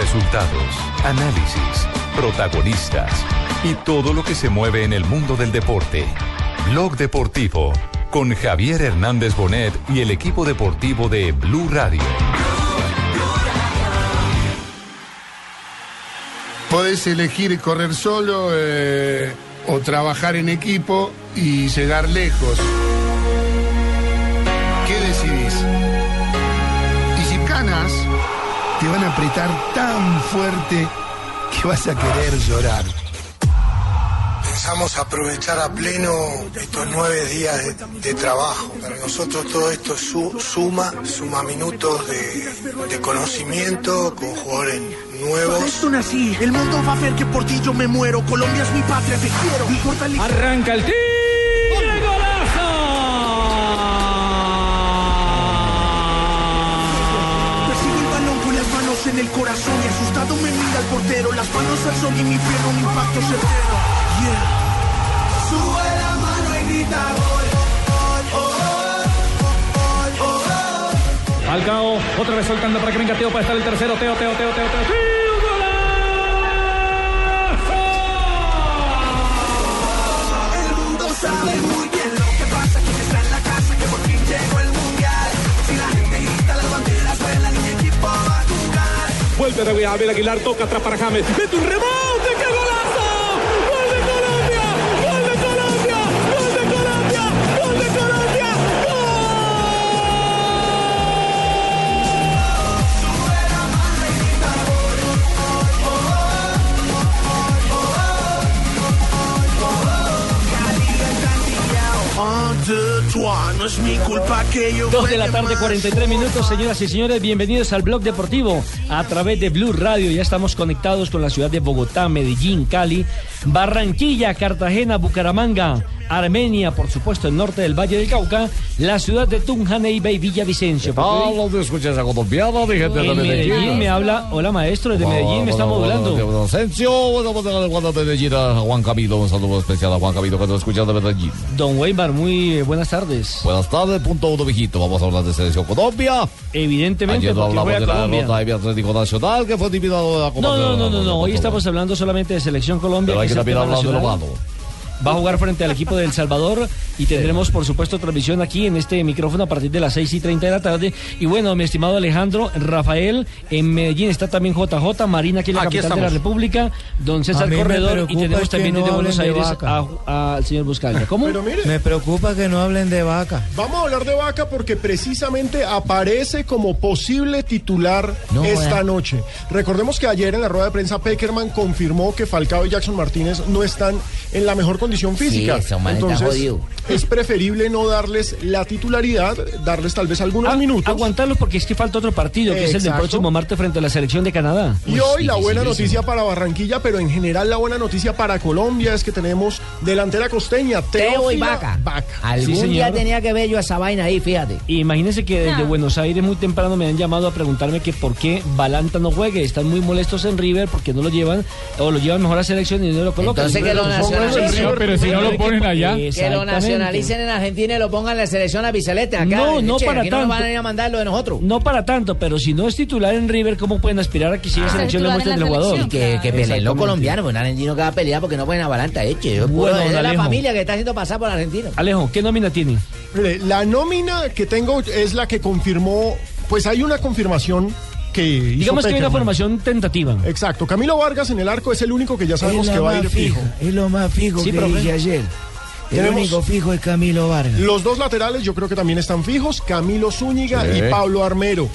Resultados, análisis, protagonistas y todo lo que se mueve en el mundo del deporte. Blog Deportivo con Javier Hernández Bonet y el equipo deportivo de Blue Radio. Podés elegir correr solo eh, o trabajar en equipo y llegar lejos. A apretar tan fuerte que vas a querer llorar. Pensamos aprovechar a pleno estos nueve días de, de trabajo. Para nosotros todo esto su- suma, suma minutos de, de conocimiento con jugadores nuevos. esto nací, el mundo va a ver que por ti yo me muero. Colombia es mi patria, te quiero. Arranca el tiro. En el corazón y asustado me mira el portero. Las manos al sol y mi pierna un impacto certero. Yeah. Sube la mano y grita gol. Falcao, otra vez soltando para que venga Teo para estar el tercero. Teo, Teo, Teo, Teo, Teo. Teo. Vuelve de Abel Aguilar, toca atrás para James. Mete un rebote, ¡qué golazo! ¡Gol de de de de no es mi culpa que yo Dos de la tarde, más. 43 minutos, señoras y señores, bienvenidos al Blog Deportivo a través de Blue Radio. Ya estamos conectados con la ciudad de Bogotá, Medellín, Cali, Barranquilla, Cartagena, Bucaramanga, Armenia, por supuesto, el norte del Valle del Cauca, la ciudad de Tunja, Neiva y Villavicencio. ¿te escuchas a colombiana, mi gente de Medellín Medellín? me habla, hola maestro, desde Medellín me está modulando. Asensio, bueno, bueno, de Medellín, Juan Camilo, un saludo especial a Juan Camilo que nos escucha de Medellín. Don Weimar, muy eh, buenas tardes. Buenas tardes, punto uno, viejito. Vamos a hablar de Selección Colombia. Evidentemente, Ayer no hablamos de la derrota de Atlético Nacional, que fue eliminado de la Copa No, no, no, no, no. Hoy estamos hablando solamente de Selección Colombia. Pero hay que también hablar de lo malo. Va a jugar frente al equipo de El Salvador y tendremos, por supuesto, transmisión aquí en este micrófono a partir de las 6 y 30 de la tarde. Y bueno, mi estimado Alejandro, Rafael, en Medellín está también JJ, Marina, aquí en la Aquí capital de la. República, don César Corredor y tenemos también no desde Buenos de Aires al señor Buscalia. ¿Cómo? Pero mire, Me preocupa que no hablen de vaca. vamos a hablar de Vaca porque precisamente aparece como posible titular No esta noche. Recordemos que ayer en la rueda de prensa Peckerman confirmó que Falcao y Jackson Martínez no están en la mejor condición física. esos manes están Entonces es preferible no darles la titularidad, darles tal vez algunos Ah, minutos. Aguantarlos porque es que falta otro partido, que es el del próximo martes frente a la selección de Canadá. Y hoy la buena noticia para Barranquilla, pero en general la buena noticia para Colombia es que tenemos delantera costeña, Teo y Teófila Vaca. Vaca. Algún Sí, día tenía que ver yo esa vaina ahí, fíjate. Imagínense que desde Buenos Aires muy temprano me han llamado a preguntarme que por qué Balanta no juegue. Están muy molestos en River porque no lo llevan o lo llevan mejor a selección y no lo colocan. Entonces que lo. No, pero si no lo ponen allá. Que lo nacionalicen en Argentina y lo pongan en la selección a Bicelete. Acá, No, no Che, para aquí no nos tanto. van a ir a mandar lo de nosotros. No para tanto, pero si no es titular en River, ¿cómo pueden aspirar a que siga Ah, selección le muestren en el jugador? selección, Que, que peleen los colombianos, un argentino que va a pelear porque no pueden avalanta, eche. Yo Bueno, es de la Alejo. familia que está haciendo pasar por argentino. Alejo, ¿qué nómina tiene? La nómina que tengo es la que confirmó, pues hay una confirmación que Digamos que hay una formación tentativa. Exacto, Camilo Vargas en el arco es el único que ya sabemos que va a ir fijo. es lo más fijo Sí, que dije ayer. El único fijo es Camilo Vargas. Los dos laterales yo creo que también están fijos, Camilo Zúñiga Sí. y Pablo Armero.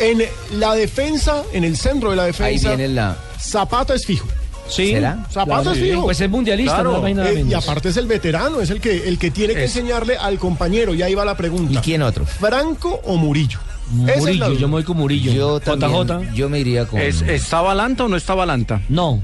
En la defensa, en el centro de la Ahí defensa, viene la... Zapata es fijo. Sí. ¿Será? Zapata Claro, es fijo. Pues es mundialista, Claro, no hay nada eh, y aparte es el veterano, es el que, el que tiene que enseñarle al compañero. Y ahí va la pregunta. ¿Y quién otro? ¿Franco o Murillo? Murillo, yo me voy con Murillo. Yo también, JJ. yo me iría con... ¿Es, ¿Está Balanta o no está Balanta? No.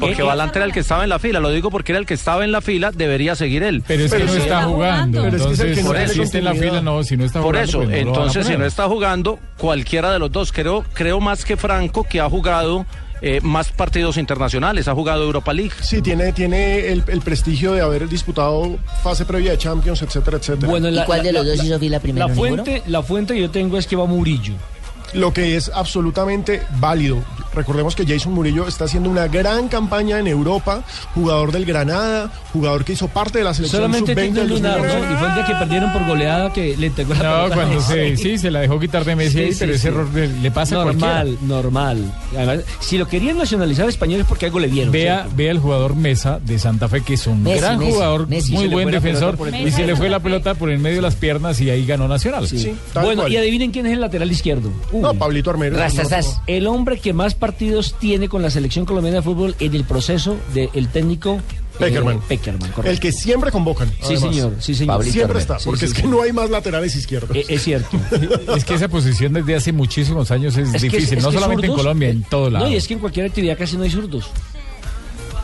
Porque Eh, Balanta era el que estaba en la fila. Lo digo porque era el que estaba en la fila, debería seguir él. Pero es que Pero no está jugando. Pero es que si está en la fila, no. Si no está Por jugando, eso, pues entonces si no está jugando, cualquiera de los dos, creo, creo más que Franco, que ha jugado eh, más partidos internacionales, ha jugado Europa League. Sí, tiene, tiene el, el prestigio de haber disputado fase previa de Champions, etcétera, etcétera. Bueno, ¿Y cuál de los dos hizo fila primero? La fuente, la fuente que yo tengo es que va Murillo. lo que es absolutamente válido. Recordemos que Jason Murillo está haciendo una gran campaña en Europa, jugador del Granada, jugador que hizo parte de la selección Solamente sub-20 tengo un del lunar, 2009. ¿no? Y fue el día que perdieron por goleada que le entregó la No, pelota. cuando se, sí, se la dejó quitar de Messi, ahí, Sí, pero sí, ese sí. error le, le pasa a normal, cualquiera. normal. Además, si lo querían nacionalizar español es porque algo le dieron. Vea, ¿cierto? vea el jugador Mesa de Santa Fe, que es un Messi, gran Messi, jugador, Messi. muy buen defensor, y se le fue la pelota por el medio de las piernas y ahí ganó Nacional. Sí. Bueno, y adivinen quién es el lateral izquierdo. No, Pablito Armero. Rastasas. El hombre que más partidos tiene con la selección colombiana de fútbol en el proceso del técnico eh, Peckerman. Peckerman, correcto. El que siempre convocan. Sí, además. señor, sí, señor. Pablito Siempre está, Sí, porque sí, es que sí. no hay más laterales izquierdos. Eh, es cierto. Es que esa posición desde hace muchísimos años es, Es que- difícil, es no solamente en Colombia, en todo lado. No, y es que en cualquier actividad casi no hay zurdos.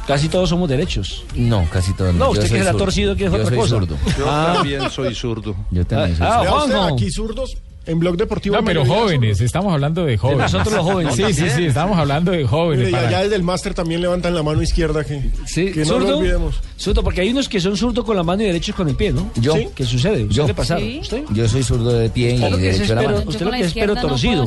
Casi todos somos derechos. No, casi todos. No, Yo usted que se la ha zurdo. torcido, que es Yo otra soy cosa. zurdo. Yo Ah. también soy zurdo. Yo también soy Ah, usted, Juanjo. aquí zurdos, en Blog Deportivo. No, pero jóvenes, estamos hablando de jóvenes. nosotros los jóvenes. Sí, sí, sí, estamos hablando de jóvenes. Mire, y para- allá desde el máster también levantan la mano izquierda que, Sí, que no ¿zurdo? lo olvidemos. Zurdo, porque hay unos que son zurdos con la mano y derechos con el pie, ¿no? Yo. Sí. ¿Qué sucede? Yo. Sí. ¿Usted? Yo soy zurdo de pie y Claro derecho de la es mano. usted lo que es pero torcido.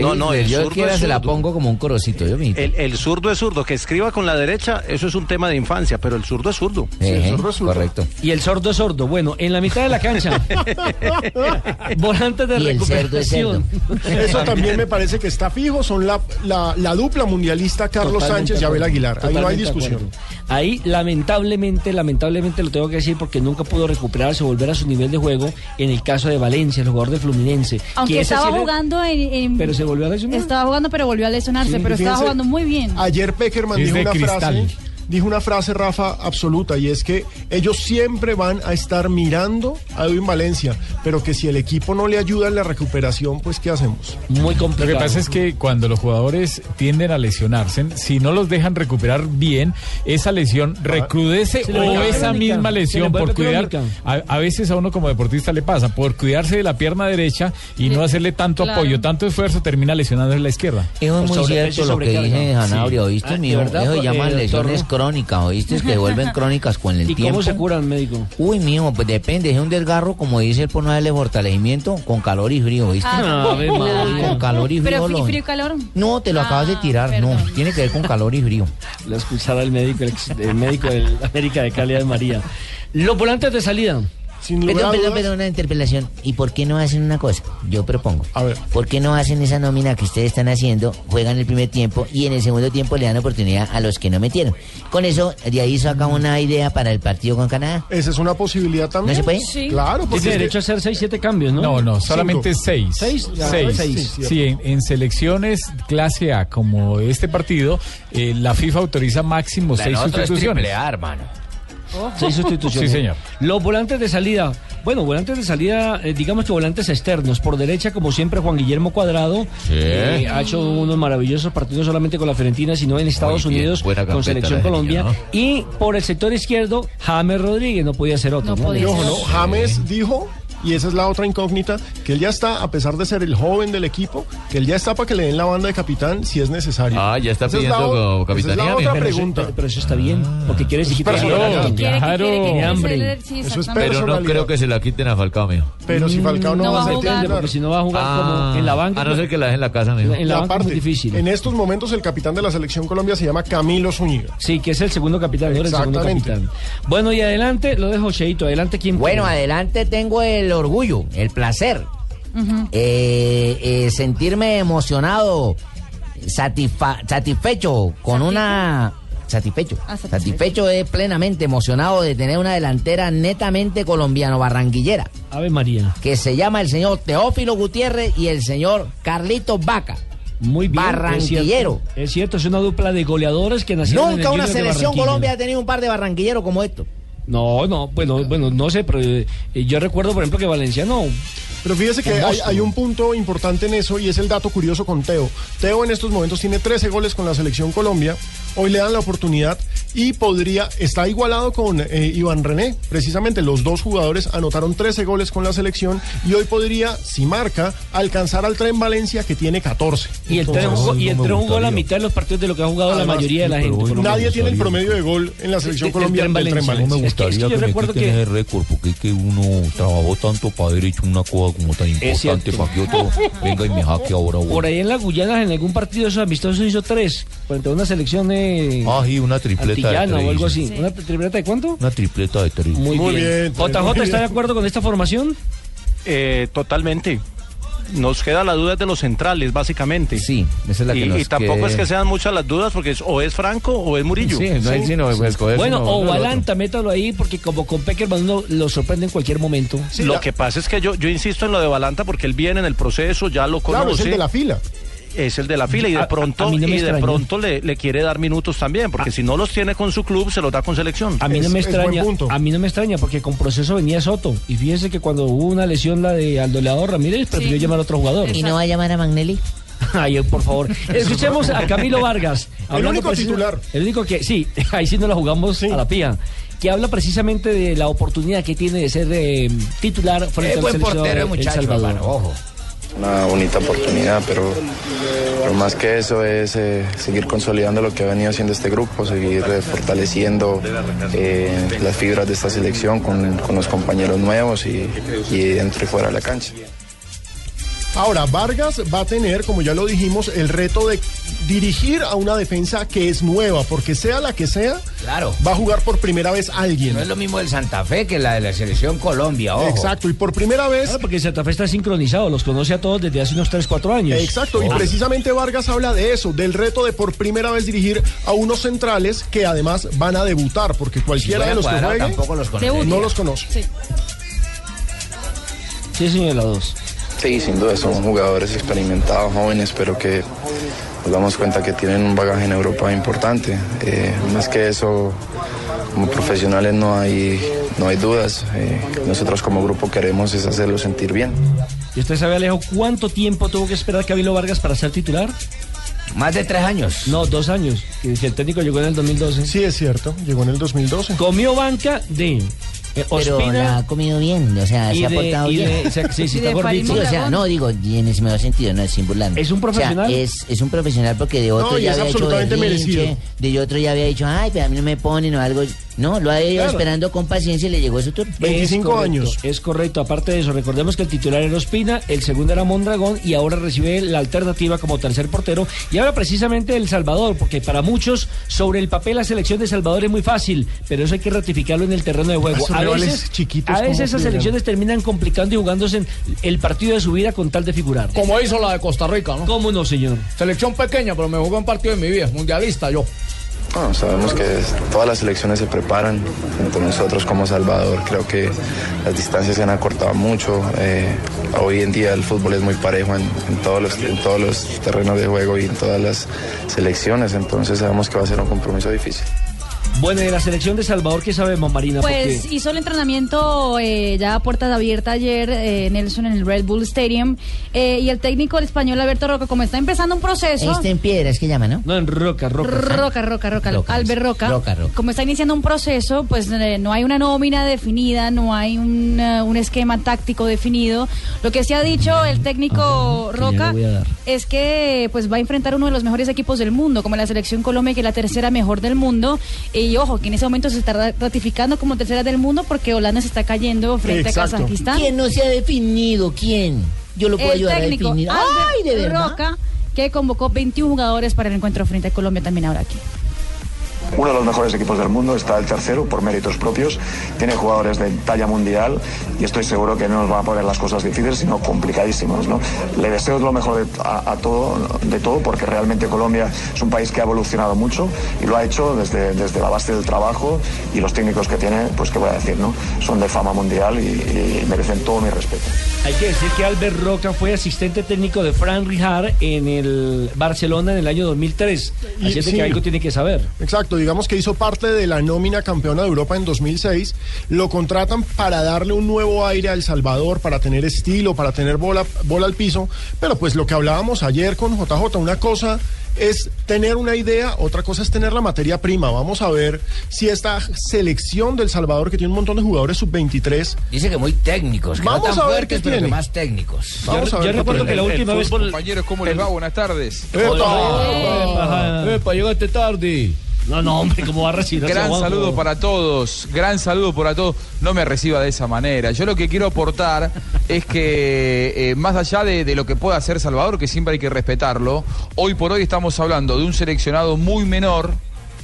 No, no, el yo zurdo quiera es se la zurdo. pongo como un corocito, yo. El, el zurdo es zurdo, que escriba con la derecha, eso es un tema de infancia, pero el zurdo es zurdo. Ejé, correcto. Y el sordo es sordo. Bueno, en la mitad de la cancha. Volantes de Y el cerdo es. Eso también me parece que está fijo. Son la, la, la dupla mundialista Carlos Totalmente Sánchez y Abel. Aguilar. Ahí no hay discusión. Ahí, lamentablemente, lamentablemente lo tengo que decir porque nunca pudo recuperarse, volver a su nivel de juego en el caso de Valencia, el jugador de Fluminense. Aunque que estaba sí le- jugando en, en- Pero se volvió a lesionar. Estaba jugando, pero volvió a lesionarse, Sí, pero estaba jugando muy bien. Ayer Peckerman dijo una cristal. frase, dijo una frase, Rafa, absoluta, y es que ellos siempre van a estar mirando a Edwin Valencia, pero que si el equipo no le ayuda en la recuperación, pues ¿qué hacemos? Muy Lo complicado. que pasa es que cuando los jugadores tienden a lesionarse, si no los dejan recuperar bien, esa lesión recrudece Se le o esa crónica, misma lesión por cuidar. A, a veces a uno como deportista le pasa, por cuidarse de la pierna derecha y no hacerle tanto claro. apoyo, tanto esfuerzo, termina lesionando en la izquierda. Eso es muy cierto lo que dice Janabria, Sí. ¿oíste, Ah? ¿de verdad, Eso se eh, llaman doctor, lesiones no? crónicas, ¿oíste? Que vuelven crónicas con el ¿Y tiempo. cómo se curan, médico? Uy, mijo, pues depende, es un desgarro, como dice el por no darle fortalecimiento, con calor y frío, ¿oíste? Ah, Ave claro. María. Con calor y frío. Pero lo- frío, frío y calor. No, te lo Ah, acabas de tirar, perdón. no, tiene que ver con calor y frío. La expulsada del médico, el, ex- el médico del América de Cali de María. Los volantes de salida. Sin lugar Perdón, a perdón, dudas, perdón, una interpelación. ¿Y por qué no hacen una cosa? Yo propongo. A ver. ¿Por qué no hacen esa nómina que ustedes están haciendo, juegan el primer tiempo y en el segundo tiempo le dan oportunidad a los que no metieron? Con eso, de ahí saca una idea para el partido con Canadá. esa es una posibilidad también. ¿No se puede? Sí. Claro, porque Tiene es que- derecho a hacer 6, 7 cambios, ¿no? No, no, solamente Cinco. seis. ¿Seis? Ya, Seis. seis. Sí, Sí, en, en selecciones clase A como este partido, eh, la FIFA autoriza máximo seis sustituciones. hermano. Seis sustituciones. Sí, señor. Los volantes de salida. Bueno, volantes de salida, eh, digamos que volantes externos. Por derecha, como siempre, Juan Guillermo Cuadrado. eh, ha hecho unos maravillosos partidos, no solamente con la Fiorentina, sino en Estados bien, Unidos buena con Selección Colombia. niño, Y por el sector izquierdo, James Rodríguez. No podía ser otro. No ¿no? podía Y ojo, ¿no? James dijo, y esa es la otra incógnita, que él ya está, a pesar de ser el joven del equipo, que él ya está para que le den la banda de capitán si es necesario. Ah, ya está Esa es la pidiendo como esa es la capitanía, otra Pero eso, pregunta. pero- pero eso está bien, porque quiere decir. Quiere, que Claro. quiere Hambre. sí, Eso es. Pero no creo que se la quiten a Falcao, mijo. Pero si Falcao no, No va va a jugar. Porque si no va a jugar como en la banca. A no ser que la dejen en la casa, mijo. En la banca es aparte, muy difícil. en estos momentos el capitán de la selección Colombia se llama Camilo Zúñiga. Sí, que es el segundo capitán, el segundo. Bueno, y adelante, lo dejo Cheito. Adelante, ¿quién? Bueno, adelante tengo el orgullo, el placer, eh, eh, sentirme emocionado, satisfa- satisfecho con una... Satisfecho, Ah, satisfecho. satisfecho es plenamente emocionado de tener una delantera netamente colombiano-barranquillera, Ave María. que se llama el señor Teófilo Gutiérrez y el señor Carlitos Vaca. Muy bien. Barranquillero. Es cierto, es, cierto, es una dupla de goleadores que nacieron en el Nunca una selección. Colombia ha tenido un par de barranquilleros como estos. No, no, bueno, bueno, no sé, pero eh, yo recuerdo, por ejemplo, que Valenciano. Pero fíjese que hay, un punto importante en eso y es el dato curioso con Teo. Teo en estos momentos tiene 13 goles con la selección Colombia. Hoy le dan la oportunidad y podría, está igualado con eh, Iván René. Precisamente los dos jugadores anotaron 13 goles con la selección y hoy podría, si marca, alcanzar al Tren Valencia que tiene 14. Y el tren jugó, y el tren jugó la mitad de los partidos de lo que ha jugado la mayoría de la gente. Nadie tiene el promedio de gol en la selección El- el colombiana del Tren Valencia. Valencia. No me Es que- es que gustaría yo que, me recuerdo que- ese récord porque es que uno trabajó tanto para haber hecho una cosa como tan importante para que otro venga y me jaque ahora. güey. Por ahí en la Guyana, en algún partido de esos amistosos hizo tres, frente a una selección eh, Ah, sí, una tripleta de tres. o algo así. Sí. ¿Una tripleta de cuánto? Una tripleta de tres. Muy, bien. JJ, ¿está de acuerdo con esta formación? Eh, totalmente. Nos queda la duda de los centrales, básicamente. Sí, esa es la que y, nos y tampoco quede- es que sean muchas las dudas, porque es, o es Franco o es Murillo. Sí, no hay sino pues, escoger Bueno, uno, o. Balanta, métalo ahí, porque como con Peckerman uno lo sorprende en cualquier momento. lo que pasa es que yo, yo insisto en lo de Balanta porque él viene en el proceso, ya lo conoce. Claro, es el de la fila. Es el de la fila y de pronto, a mí no me y de pronto le, le quiere dar minutos también, porque si no los tiene con su club, se los da con selección. A mí no me extraña, a mí no me extraña porque con proceso venía Soto y fíjese que cuando hubo una lesión la de Aldo Leador Ramírez prefirió llamar a otro jugador. ¿Y no va a llamar a Magnelli? Ay, por favor. Escuchemos a Camilo Vargas. El único titular. El único que, sí, ahí sí no la jugamos a la pía. Que habla precisamente de la oportunidad que tiene de ser eh, titular frente Es al buen portero, El muchacho, Salvador. hermano, ojo. Una bonita oportunidad, pero, pero más que eso es eh, seguir consolidando lo que ha venido haciendo este grupo, seguir eh, fortaleciendo eh, las fibras de esta selección con, con los compañeros nuevos y, y dentro y fuera de la cancha. Ahora, Vargas va a tener, como ya lo dijimos, el reto de dirigir a una defensa que es nueva, porque sea la que sea, Claro. va a jugar por primera vez alguien. No es lo mismo el Santa Fe que la de la selección Colombia, ojo. Exacto, y por primera vez. Claro, porque Santa Fe está sincronizado, los conoce a todos desde hace unos 3, 4 años. Exacto, y precisamente Vargas habla de eso, del reto de por primera vez dirigir a unos centrales que además van a debutar, porque cualquiera Si de los que juegue tampoco los conoce. no los conoce. Sí, señor, la dos. Sí, sin duda, son jugadores experimentados, jóvenes, pero que nos damos cuenta que tienen un bagaje en Europa importante. Eh, más que eso, como profesionales no hay, no hay dudas. Eh, nosotros como grupo queremos es hacerlos sentir bien. ¿Y usted sabe, Alejo, cuánto tiempo tuvo que esperar Camilo Vargas para ser titular? Más de tres años. No, dos años. Que el técnico llegó en el 2012. Sí, es cierto, llegó en el 2012. Comió banca de eh, Pero la ha comido bien, o sea, se ha portado bien. o sea, sí, sí, Y está de gordito. Sí, o sea, Farid no, digo, y en ese mejor sentido, no es sin burlarme. ¿Es un profesional? O sea, es, es un profesional porque de otro No, ya es había hecho berrinche, de otro ya había dicho, ay, pero a mí no me ponen o algo. No, lo ha ido Claro. esperando con paciencia y le llegó su turno. Es correcto, Es correcto. Aparte de eso, recordemos que el titular era Ospina, el segundo era Mondragón y ahora recibe la alternativa como tercer portero. Y ahora precisamente El Salvador, porque para muchos sobre el papel la selección de Salvador es muy fácil, pero eso hay que ratificarlo en el terreno de juego. A veces, chiquitos, a veces ¿cómo esas juegan? selecciones terminan complicando y jugándose en el partido de su vida con tal de figurar. Como hizo la de Costa Rica, ¿no? ¿Cómo no, señor? Selección pequeña, pero me jugó un partido de mi vida, mundialista yo. Bueno, sabemos que todas las selecciones se preparan, tanto nosotros como Salvador. Creo que las distancias se han acortado mucho. eh, hoy en día el fútbol es muy parejo en todos los, en todos los terrenos de juego y en todas las selecciones, entonces sabemos que va a ser un compromiso difícil. Bueno, de la selección de Salvador, ¿qué sabemos, Marina? Pues Porque- hizo el entrenamiento eh, ya a puertas abiertas ayer, eh, Nelson, en el Red Bull Stadium. eh, y el técnico el español Alberto Roca, como está empezando un proceso. Este en piedra es que llama, ¿no? No, en Roca, Roca. Roca, Roca, Roca, Roca, Albert Roca. Roca, Roca. Como está iniciando un proceso, pues eh, no hay una nómina definida, no hay un, eh, un esquema táctico definido. Lo que se ha dicho el técnico Roca es que pues va a enfrentar uno de los mejores equipos del mundo, como la selección Colombia, que es la tercera mejor del mundo. Y ojo, que en ese momento se está ra- ratificando como tercera del mundo porque Holanda se está cayendo frente a Kazajistán. ¿Quién no se ha definido? ¿Quién? Yo lo puedo el ayudar a técnico definir. Albert ¡Ay, de verdad! Roca, que convocó 21 jugadores para el encuentro frente a Colombia también ahora aquí. Uno de los mejores equipos del mundo, está el tercero por méritos propios, tiene jugadores de talla mundial y estoy seguro que no nos van a poner las cosas difíciles, sino complicadísimas. ¿no? Le deseo lo mejor de, a, a todo, de todo porque realmente Colombia es un país que ha evolucionado mucho y lo ha hecho desde, desde la base del trabajo y los técnicos que tiene, pues qué voy a decir, ¿no? son de fama mundial y, y merecen todo mi respeto. Hay que decir que Albert Roca fue asistente técnico de Fran Rijard en el Barcelona en el año 2003. Y Así es de sí. que algo tiene que saber. Exacto, digamos que hizo parte de la nómina campeona de Europa en 2006. Lo contratan para darle un nuevo aire a El Salvador, para tener estilo, para tener bola, bola al piso. Pero pues lo que hablábamos ayer con JJ, una cosa es tener una idea, otra cosa es tener la materia prima. Vamos a ver si esta selección del Salvador, que tiene un montón de jugadores sub-23, Dice que muy técnicos, que Vamos no tan a ver fuertes, qué pero que tiene. más técnicos. Vamos a ver qué recuerdo tiene. que la última vez- Compañeros, ¿cómo les va? Buenas tardes. Epa, llegaste tarde. No, no, hombre, ¿cómo va a recibir Gran saludo para todos, gran saludo para todos. No me reciba de esa manera. Yo lo que quiero aportar es que, eh, más allá de, de lo que pueda hacer Salvador, que siempre hay que respetarlo, hoy por hoy estamos hablando de un seleccionado muy menor,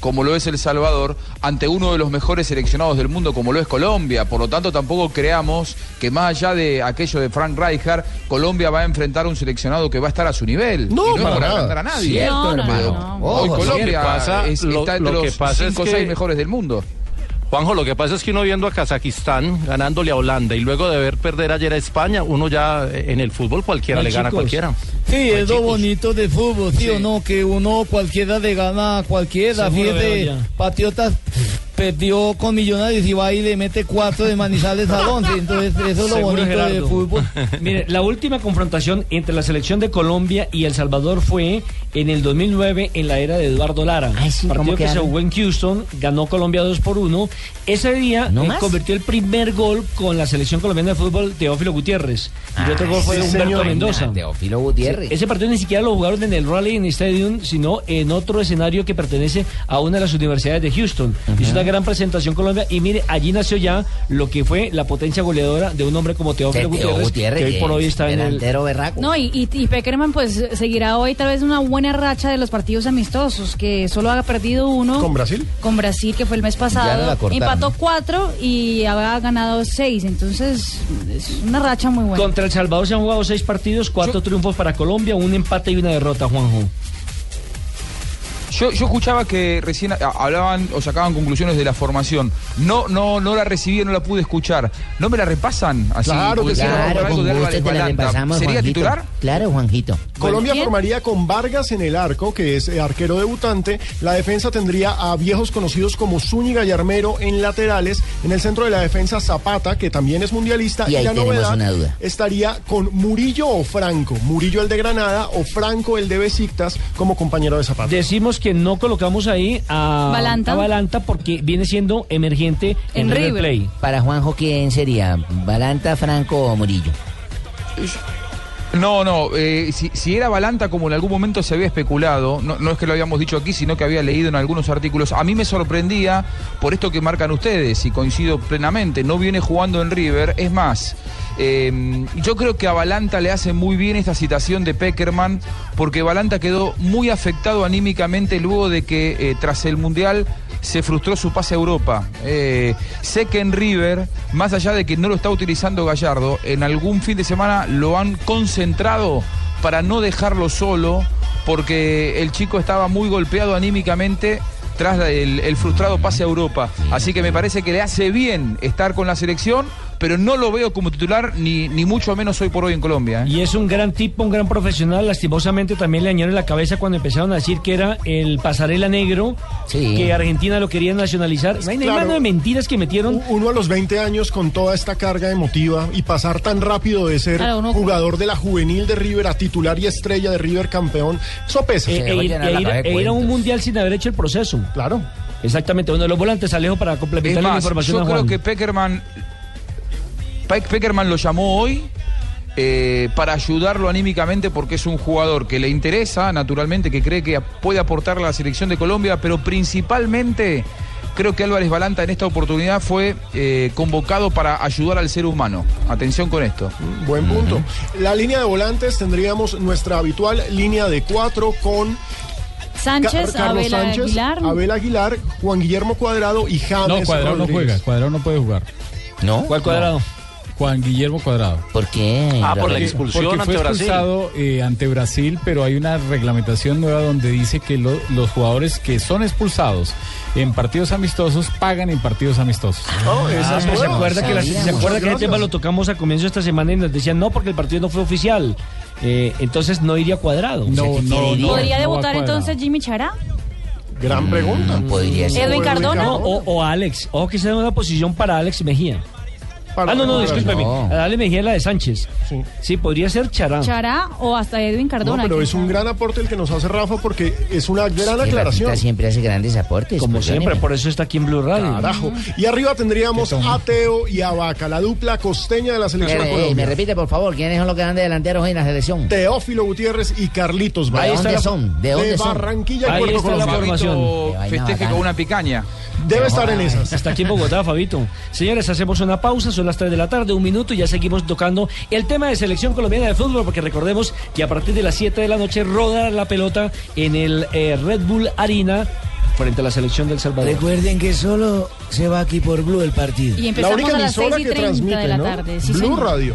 como lo es El Salvador, ante uno de los mejores seleccionados del mundo, como lo es Colombia. Por lo tanto, tampoco creamos que más allá de aquello de Frank Rijkaard, Colombia va a enfrentar a un seleccionado que va a estar a su nivel. No, y no es para por nada. agrandar a nadie. Cierto, No, no, Pero no, no. Hoy Colombia lo que pasa- es- lo- está entre lo los pasa es 5 o que- 6 mejores del mundo. Juanjo, lo que pasa es que uno viendo a Kazajistán ganándole a Holanda y luego de ver perder ayer a España, uno ya eh, en el fútbol cualquiera le gana a cualquiera. Sí, es lo bonito del fútbol, ¿sí, o no? Que uno cualquiera le gana a cualquiera. Fíjate. Patriotas perdió con Millonarios y va y le mete cuatro de Manizales al once. Entonces, eso es lo Seguro, bonito del fútbol. Mire, la última confrontación entre la selección de Colombia y El Salvador fue en el 2009 en la era de Eduardo Lara. Ay, sí, partido ¿cómo que se jugó en Houston, ganó Colombia 2 por 1. Ese día ¿No eh, convirtió el primer gol con la selección colombiana de fútbol Teófilo Gutiérrez. Y el otro Ah, gol fue de sí, Humberto señor. Mendoza. Teófilo Gutiérrez. Sí, ese partido ni siquiera lo jugaron en el Raleigh en Stadium, sino en otro escenario que pertenece a una de las universidades de Houston. Hizo una gran presentación Colombia y mire, allí nació ya lo que fue la potencia goleadora de un hombre como Teófilo Teo Gutiérrez, Gutiérrez, que hoy por hoy está en el... delantero berraco. No, y, y, y Peckerman pues seguirá hoy tal vez una buena racha de los partidos amistosos, que solo ha perdido uno. ¿Con Brasil? Con Brasil, que fue el mes pasado. cortaron. Empató cuatro y ha ganado seis. Entonces, es una racha muy buena. Contra El Salvador se han jugado seis partidos, cuatro triunfos para Colombia, un empate y una derrota, Juanjo. Yo, yo escuchaba que recién hablaban o sacaban conclusiones de la formación. No, no, no la recibí, no la pude escuchar. ¿No me la repasan? Así, Claro que sí. Claro, algo de Álvarez ¿Sería Juanjito. titular? Claro, Juanjito. Colombia ¿Quién? formaría con Vargas en el arco, que es eh, arquero debutante. La defensa tendría a viejos conocidos como Zúñiga y Armero en laterales. En el centro de la defensa Zapata, que también es mundialista. Y ahí la novedad una duda. estaría con Murillo o Franco. Murillo el de Granada o Franco el de Besiktas como compañero de Zapata. Decimos que no colocamos ahí a Balanta. a Balanta porque viene siendo emergente en, En River. Plate. Para Juanjo, ¿quién sería? ¿Balanta, Franco o Murillo? No, no, eh, si, si era Balanta como en algún momento se había especulado, no, no es que lo habíamos dicho aquí, sino que había leído en algunos artículos, a mí me sorprendía por esto que marcan ustedes, y coincido plenamente, no viene jugando en River, es más, eh, yo creo que a Balanta le hace muy bien esta citación de Peckerman, porque Balanta quedó muy afectado anímicamente luego de que eh, tras el Mundial se frustró su pase a Europa. Eh, sé que en River, más allá de que no lo está utilizando Gallardo, en algún fin de semana lo han concentrado para no dejarlo solo, porque el chico estaba muy golpeado anímicamente tras el, el frustrado pase a Europa. Así que me parece que le hace bien estar con la selección, pero no lo veo como titular ni, ni mucho menos hoy por hoy en Colombia. ¿eh? Y es un gran tipo, un gran profesional. Lastimosamente también le dañaron la cabeza cuando empezaron a decir que era el pasarela negro, que Argentina lo quería nacionalizar. Hay Claro. de mentiras que metieron. Uno a los 20 años con toda esta carga emotiva y pasar tan rápido de ser Claro, uno- jugador de la juvenil de River a titular y estrella de River campeón, eso pesa. E, e ir, e ir- e ir a un mundial sin haber hecho el proceso. Claro. Exactamente. Uno de los volantes, Alejo, para complementar la información yo a creo que Peckerman, Pe- Peckerman lo llamó hoy eh, para ayudarlo anímicamente porque es un jugador que le interesa, naturalmente, que cree que puede aportar a la selección de Colombia, pero principalmente creo que Álvarez Balanta en esta oportunidad fue eh, convocado para ayudar al ser humano. Atención con esto. Buen punto. La línea de volantes tendríamos nuestra habitual línea de cuatro con Sánchez, Ca- Carlos Abel Sánchez, Aguilar. Abel Aguilar, Juan Guillermo Cuadrado y James No, Cuadrado no juega. Cuadrado no puede jugar. ¿No? ¿Cuál Cuadrado? Juan Guillermo Cuadrado. ¿Por qué? Ah, por la expulsión porque ante fue Brasil. expulsado eh, ante Brasil, pero hay una reglamentación nueva donde dice que lo- los jugadores que son expulsados en partidos amistosos pagan en partidos amistosos. Ah, pues se acuerda que, la- se acuerda que ese tema lo tocamos a comienzo de esta semana y nos decían no porque el partido no fue oficial. Eh, entonces no iría cuadrado. No, no, no. ¿Podría no debutar entonces Jimmy Chará? Gran pregunta. Podría ser. Edwin Cardona. No, o, o Alex. Ojo que sea una posición para Alex Mejía. Para ah, no, no, discúlpeme. No. A Dale Mejía la de Sánchez. Sí. podría ser Chará. Chará o hasta Edwin No, Cardona. pero quién es un gran aporte el que nos hace Rafa porque es una gran aclaración. Rafita siempre hace grandes aportes. Como perdóneme. siempre, por eso está aquí en Blue Radio. Carajo. Y arriba tendríamos a Teo y a Vaca, la dupla costeña de la selección Eh, eh, Colombia. me repite, por favor, ¿quiénes son los de delanteros hoy en la selección? Teófilo Gutiérrez y Carlitos Vaca. ¿De dónde son? ¿De dónde son? Barranquilla y Ahí Puerto está la Colombia. formación. Festeje con una picaña. Debe estar en esas. Hasta aquí en Bogotá, Fabito. Señores, hacemos una pausa, son las 3 de la tarde, un minuto y ya seguimos tocando el tema de selección colombiana de fútbol, porque recordemos que a partir de las 7 de la noche roda la pelota en el eh, Red Bull Arena frente a la selección del Salvador. Recuerden que solo se va aquí por Blue el partido. Y empezamos única a las emisora 6 y que 30 de transmite, la ¿no? tarde. Sí, Blue señor. Radio.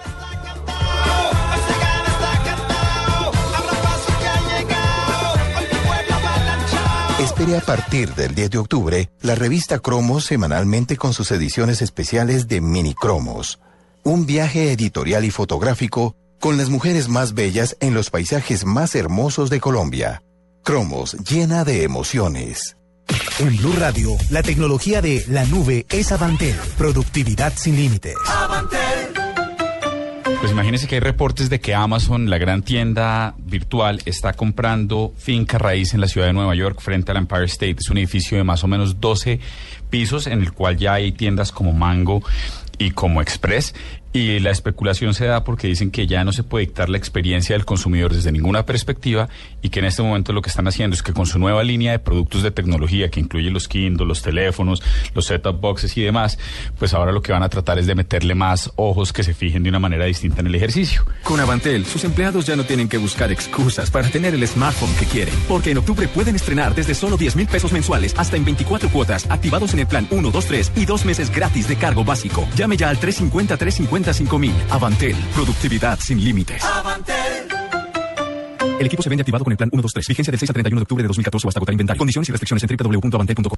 Espere a partir del 10 de octubre la revista Cromos semanalmente con sus ediciones especiales de Mini Cromos. Un viaje editorial y fotográfico con las mujeres más bellas en los paisajes más hermosos de Colombia. Cromos llena de emociones. En Blue Radio, la tecnología de la nube es Avantel. Productividad sin límites. Pues imagínense que hay reportes de que Amazon, la gran tienda virtual, está comprando finca raíz en la ciudad de Nueva York frente al Empire State. Es un edificio de más o menos 12 pisos en el cual ya hay tiendas como Mango y como Express. Y la especulación se da porque dicen que ya no se puede dictar la experiencia del consumidor desde ninguna perspectiva y que en este momento lo que están haciendo es que con su nueva línea de productos de tecnología que incluye los Kindle, los teléfonos, los set-top boxes y demás, pues ahora lo que van a tratar es de meterle más ojos que se fijen de una manera distinta en el ejercicio. Con Avantel, sus empleados ya no tienen que buscar excusas para tener el smartphone que quieren. Porque en octubre pueden estrenar desde solo 10 mil pesos mensuales hasta en 24 cuotas, activados en el plan 1, 2, 3 y dos meses gratis de cargo básico. Llame ya al 350-350-5000. Avantel, productividad sin límites. El equipo se vende activado con el plan 1, 2, 3. Vigencia del 6 al 31 de octubre de 2014 o hasta agotar inventario. Condiciones y restricciones en www.avantel.com.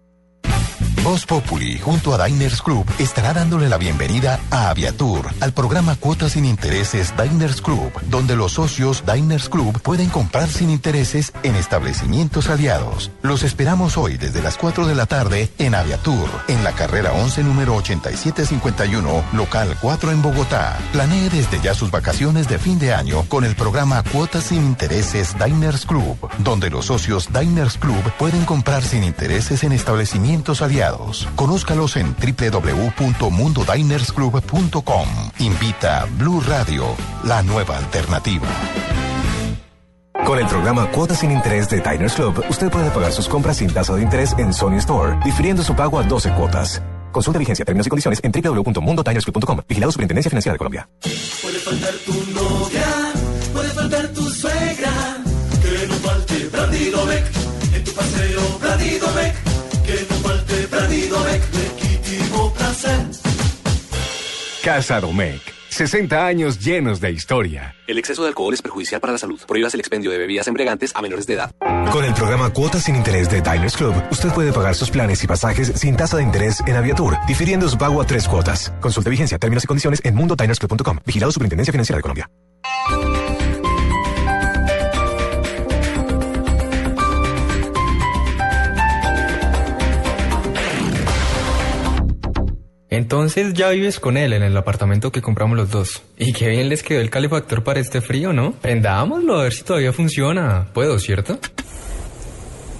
Voz Populi, junto a Diners Club, estará dándole la bienvenida a Aviatur, al programa Cuotas sin Intereses Diners Club, donde los socios Diners Club pueden comprar sin intereses en establecimientos aliados. Los esperamos hoy desde las 4 de la tarde en Aviatur, en la carrera 11 número 8751, local 4 en Bogotá. Planee desde ya sus vacaciones de fin de año con el programa Cuotas sin Intereses Diners Club, donde los socios Diners Club pueden comprar sin intereses en establecimientos aliados. Conózcalos en www.mundodinersclub.com. Invita Blue Radio, la nueva alternativa. Con el programa Cuotas sin Interés de Diners Club, usted puede pagar sus compras sin tasa de interés en Sony Store, difiriendo su pago a 12 cuotas. Consulta vigencia, términos y condiciones en www.mundodinersclub.com. Vigilado Superintendencia Financiera de Colombia. Puede faltar tu novia, puede faltar tu suegra, que no falte en tu paseo Casa Domecq. 60 años llenos de historia. El exceso de alcohol es perjudicial para la salud. Prohíbas el expendio de bebidas embriagantes a menores de edad. Con el programa Cuotas sin Interés de Diners Club, usted puede pagar sus planes y pasajes sin tasa de interés en Aviatur, difiriendo su pago a tres cuotas. Consulte vigencia, términos y condiciones en mundodinersclub.com. Vigilado Superintendencia Financiera de Colombia. Entonces ya vives con él en el apartamento que compramos los dos. Y qué bien les quedó el calefactor para este frío, ¿no? Prendámoslo a ver si todavía funciona. Puedo, ¿cierto?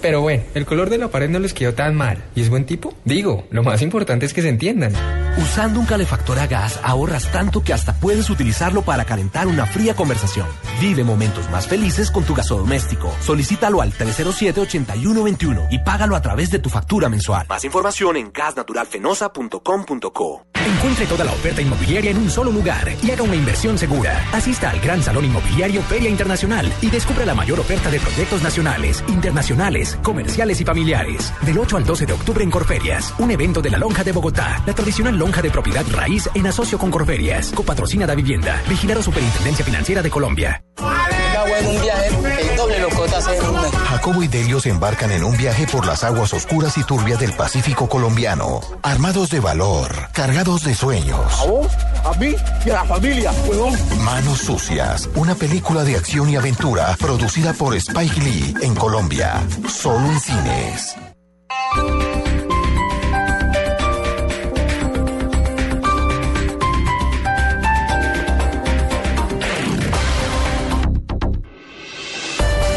Pero bueno, el color de la pared no les quedó tan mal. ¿Y es buen tipo? Digo, lo más importante es que se entiendan. Usando un calefactor a gas ahorras tanto que hasta puedes utilizarlo para calentar una fría conversación. Vive momentos más felices con tu gasodoméstico. Solicítalo al 307-8121 y págalo a través de tu factura mensual. Más información en gasnaturalfenosa.com.co. Encuentre toda la oferta inmobiliaria en un solo lugar y haga una inversión segura. Asista al Gran Salón Inmobiliario Feria Internacional y descubra la mayor oferta de proyectos nacionales, internacionales, comerciales y familiares. Del 8 al 12 de octubre en Corferias, un evento de la Lonja de Bogotá, la tradicional lonja de propiedad raíz en asocio con Corferias, copatrocina da vivienda, vigilado Superintendencia Financiera de Colombia. un viaje, el doble locota hace un mes. Jacobo y Delio se embarcan en un viaje por las aguas oscuras y turbias del Pacífico colombiano, armados de valor, cargados de sueños. ¿A vos? ¿A mí? ¿Y a la familia? huevón? Manos Sucias, una película de acción y aventura producida por Spike Lee en Colombia, solo en cines.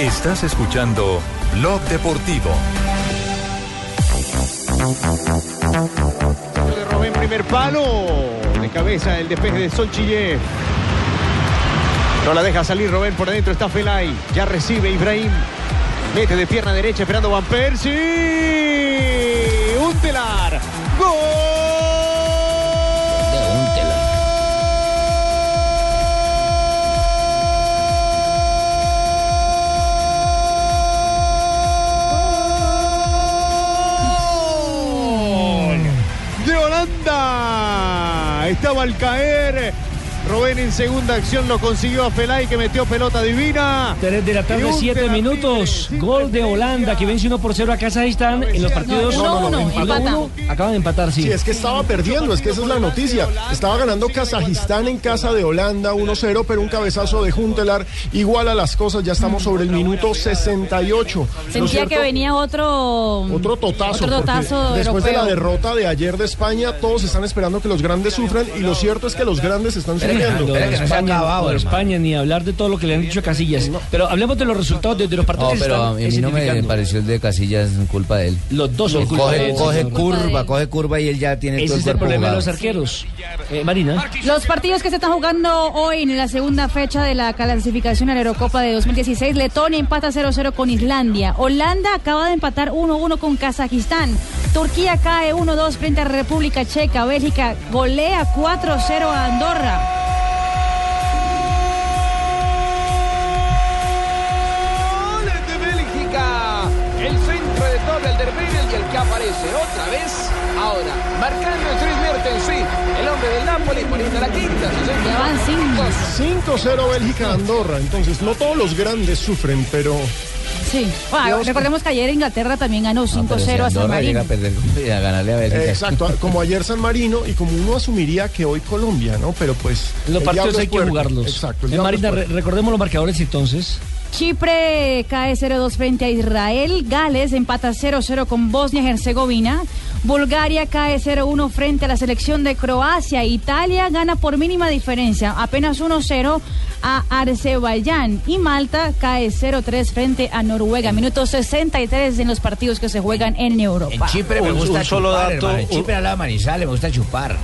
Estás escuchando Blog Deportivo. de Robén, primer palo. De cabeza el despeje de Solchille. No la deja salir Robén por adentro. Está Felay. Ya recibe Ibrahim. Mete de pierna derecha esperando Van Persie. Un telar. ¡Gol! Estaba al caer. Robén en segunda acción lo consiguió a Felay que metió pelota divina. 3 de la tarde, un 7 tela- minutos. Gol de Holanda que vence 1 por 0 a Kazajistán en los partidos. No, no, no, uno. Acaban de empatar, sí. Sí, es que estaba perdiendo, es que esa es la noticia. Estaba ganando Kazajistán en casa de Holanda 1-0, pero un cabezazo de Juntelar iguala las cosas. Ya estamos sobre el minuto 68. ¿No es Sentía cierto? que venía otro. Otro totazo. Otro totazo después de la derrota de ayer de España, todos están esperando que los grandes sufran y lo cierto es que los grandes están sufriendo. Lo de España, lo de España, ni hablar de todo lo que le han dicho a Casillas. Pero hablemos de los resultados de, de los partidos No, pero a mí no me pareció el de Casillas culpa de él. Los dos son culpa coge, de él, coge curva, coge curva y él ya tiene Ese todo es el problema de los arqueros. Eh, Marina. Los partidos que se están jugando hoy en la segunda fecha de la clasificación a la Eurocopa de 2016, Letonia empata 0-0 con Islandia. Holanda acaba de empatar 1-1 con Kazajistán. Turquía cae 1-2 frente a República Checa. Bélgica golea 4-0 a Andorra. Que aparece otra vez. Ahora, marcando el Chris Mertens, el hombre del Napoli poniendo la quinta. Llevan 5-0 Bélgica Andorra. Entonces, no todos los grandes sufren, pero Sí. Bueno, recordemos que ayer Inglaterra también ganó 5-0 a San Marino. a perder a ganarle a Bélgica. Eh, Exacto, como ayer San Marino y como uno asumiría que hoy Colombia, ¿no? Pero pues. Los el partidos hay que jugarlos. Exacto. el Eh, Marina, re- puerco. recordemos los marcadores entonces. Chipre cae 0-2 frente a Israel. Gales empata 0-0 con Bosnia-Herzegovina. Bulgaria cae 0-1 frente a la selección de Croacia. Italia gana por mínima diferencia, apenas 1-0 a Azerbaiyán. Y Malta cae 0-3 frente a Noruega. Minuto 63 en los partidos que se juegan en Europa. En Chipre me gusta un solo chupar, dato. En Chipre de Manizales me gusta chupar.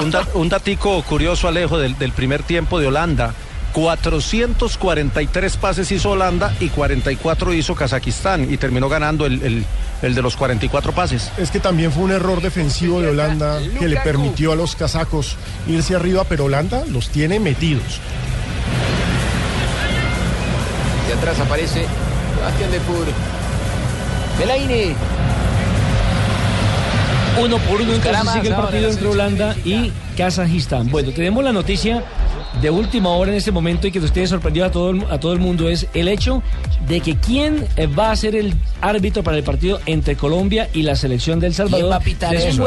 Un, da- un datico curioso, Alejo, del, del primer tiempo de Holanda. 443 pases hizo Holanda y 44 hizo Kazajistán y terminó ganando el, el- el de los 44 pases. Es que también fue un error defensivo de Holanda que le permitió a los casacos irse arriba, pero Holanda los tiene metidos. De atrás aparece Sebastián de Pur. Belaine. Uno por uno, entonces sigue el partido entre Holanda y Kazajistán. Bueno, tenemos la noticia de última hora en este momento y que ustedes sorprendió a todo, el, a todo el mundo es el hecho de que quién eh, va a ser el árbitro para el partido entre Colombia y la selección del Salvador va a pitar eso?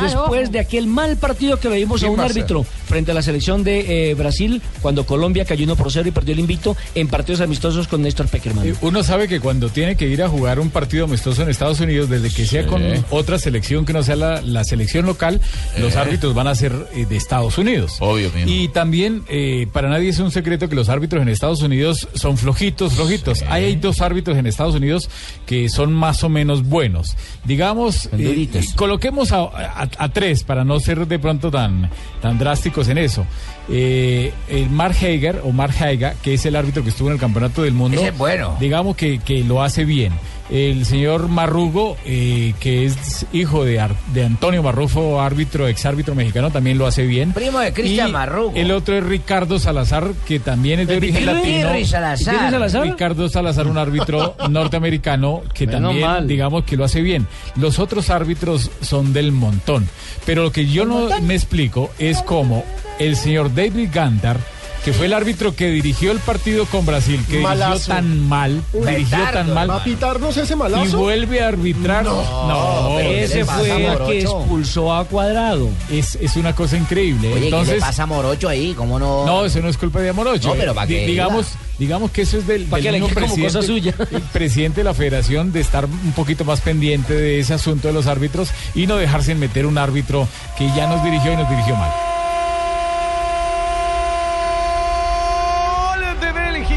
después, de aquel mal partido que le vimos a ¿Quién un árbitro frente a la selección de eh, Brasil cuando Colombia cayó 1 por 0 y perdió el invicto en partidos amistosos con Néstor Peckerman. Eh, Uno sabe que cuando tiene que ir a jugar un partido amistoso en Estados Unidos, desde que sea con otra selección que no sea la, la selección local, los árbitros van a ser eh, de Estados Unidos. Obvio. Y también, eh, para nadie es un secreto que los árbitros en Estados Unidos son flojitos, flojitos. Hay dos árbitros en Estados Unidos que son más o menos buenos. Digamos, eh, coloquemos a, a- a tres para no ser de pronto tan, tan drásticos en eso. Eh, el Mark Hager o Mark Haiga, que es el árbitro que estuvo en el Campeonato del Mundo. Ese es bueno. Digamos que, que lo hace bien. El señor Marrugo, eh, que es hijo de, Ar- de Antonio Marrufo, árbitro, exárbitro mexicano, también lo hace bien. Primo de Cristian Marrugo. El otro es Ricardo Salazar, que también es de origen latino. Salazar. Ricardo Salazar, un árbitro norteamericano que Menos también, mal. digamos, que lo hace bien. Los otros árbitros son del montón. Pero lo que yo no me explico es cómo el señor David Gantar, que fue el árbitro que dirigió el partido con Brasil, que Malazo. dirigió tan mal, Un dirigió tan mal. ¿Va a pitarnos ese malazo? Y vuelve a arbitrar. No, Ese fue el que expulsó a Cuadrado. Es, es una cosa increíble. Oye, Entonces, ¿qué le pasa a Morocho ahí? ¿Cómo no? no, eso no es culpa de Amorocho. No, pero para que digamos, diga. digamos que eso es del, del que le mismo quede como cosa presidente, suya. el presidente de la federación de estar un poquito más pendiente de ese asunto de los árbitros y no dejarse en meter un árbitro que ya nos dirigió y nos dirigió mal.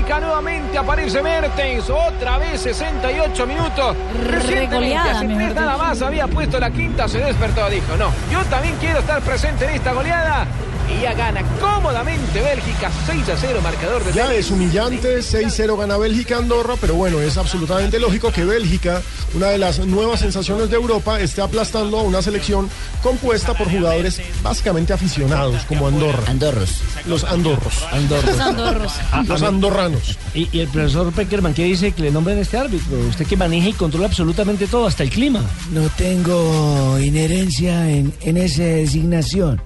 Bélgica nuevamente aparece Mertens, otra vez 68 minutos. Recientemente, hace tres nada más había puesto la quinta, se despertó, dijo, no, yo también quiero estar presente en esta goleada. Y ya gana cómodamente Bélgica 6 a 0, marcador de Ya es humillante, 6-0 gana Bélgica Andorra, pero bueno, es absolutamente lógico que Bélgica, una de las nuevas sensaciones de Europa, esté aplastando a una selección compuesta por jugadores básicamente aficionados, como Andorra. Andorros. Los andorros. Los andorros. Los andorranos. Y, y el profesor Peckerman, ¿qué dice que le nombren este árbitro? Usted que maneja y controla absolutamente todo, hasta el clima. No tengo inherencia en, en esa designación.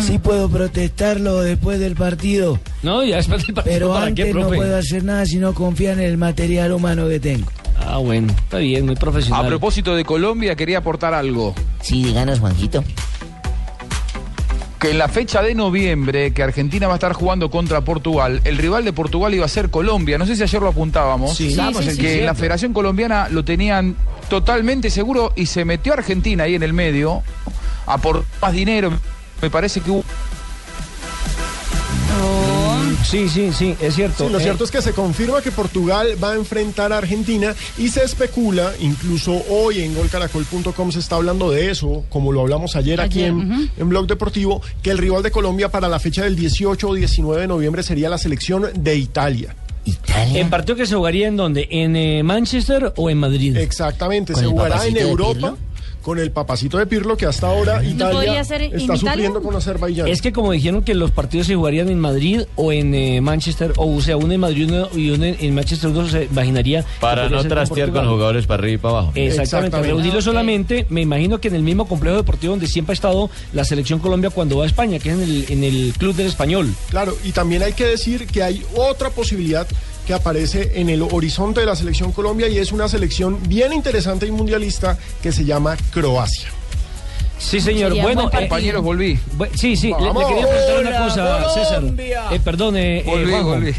Sí puedo protestarlo después del partido, No, ya después del partido. pero ¿para antes qué, no puedo hacer nada si no confía en el material humano que tengo. Ah, bueno, está bien, muy profesional. A propósito de Colombia, quería aportar algo. Sí, díganos, Juanjito. Que en la fecha de noviembre, que Argentina va a estar jugando contra Portugal, el rival de Portugal iba a ser Colombia. No sé si ayer lo apuntábamos. Sí. Sí, sí, en que en la. Federación Colombiana lo tenían totalmente seguro y se metió Argentina ahí en el medio a por más dinero. Me parece que hubo Sí, sí, sí, es cierto. Sí, lo Eh, cierto es que se confirma que Portugal va a enfrentar a Argentina y se especula, incluso hoy en golcaracol.com se está hablando de eso, como lo hablamos ayer, aquí en, en Blog Deportivo, que el rival de Colombia para la fecha del 18 o 19 de noviembre sería la selección de Italia. Italia. ¿En partido que se jugaría en dónde? ¿En eh, Manchester o en Madrid? Exactamente, ¿Con se jugará en Europa Pirlo? Con el papacito de Pirlo que hasta ahora Italia podría ser en está Italia? sufriendo con Azerbaiyán. Es que como dijeron que los partidos se jugarían en Madrid o en eh, Manchester, o, sea, uno en Madrid uno- y uno en, en Manchester, uno se imaginaría... Para no trastear con Portugal. jugadores para arriba y para abajo. Exactamente, Exactamente. reunirlo solamente, me imagino que en el mismo complejo deportivo donde siempre ha estado la selección Colombia cuando va a España, que es en el, en el Club del Español. Claro, y también hay que decir que hay otra posibilidad que aparece en el horizonte de la selección Colombia y es una selección bien interesante y mundialista que se llama Croacia. Sí, señor. Sería bueno, buen partido. compañeros, volví. Sí, sí, le, quería preguntar una cosa, César. Colombia. Eh, perdón, eh, eh, Volví, Juanjo. volví.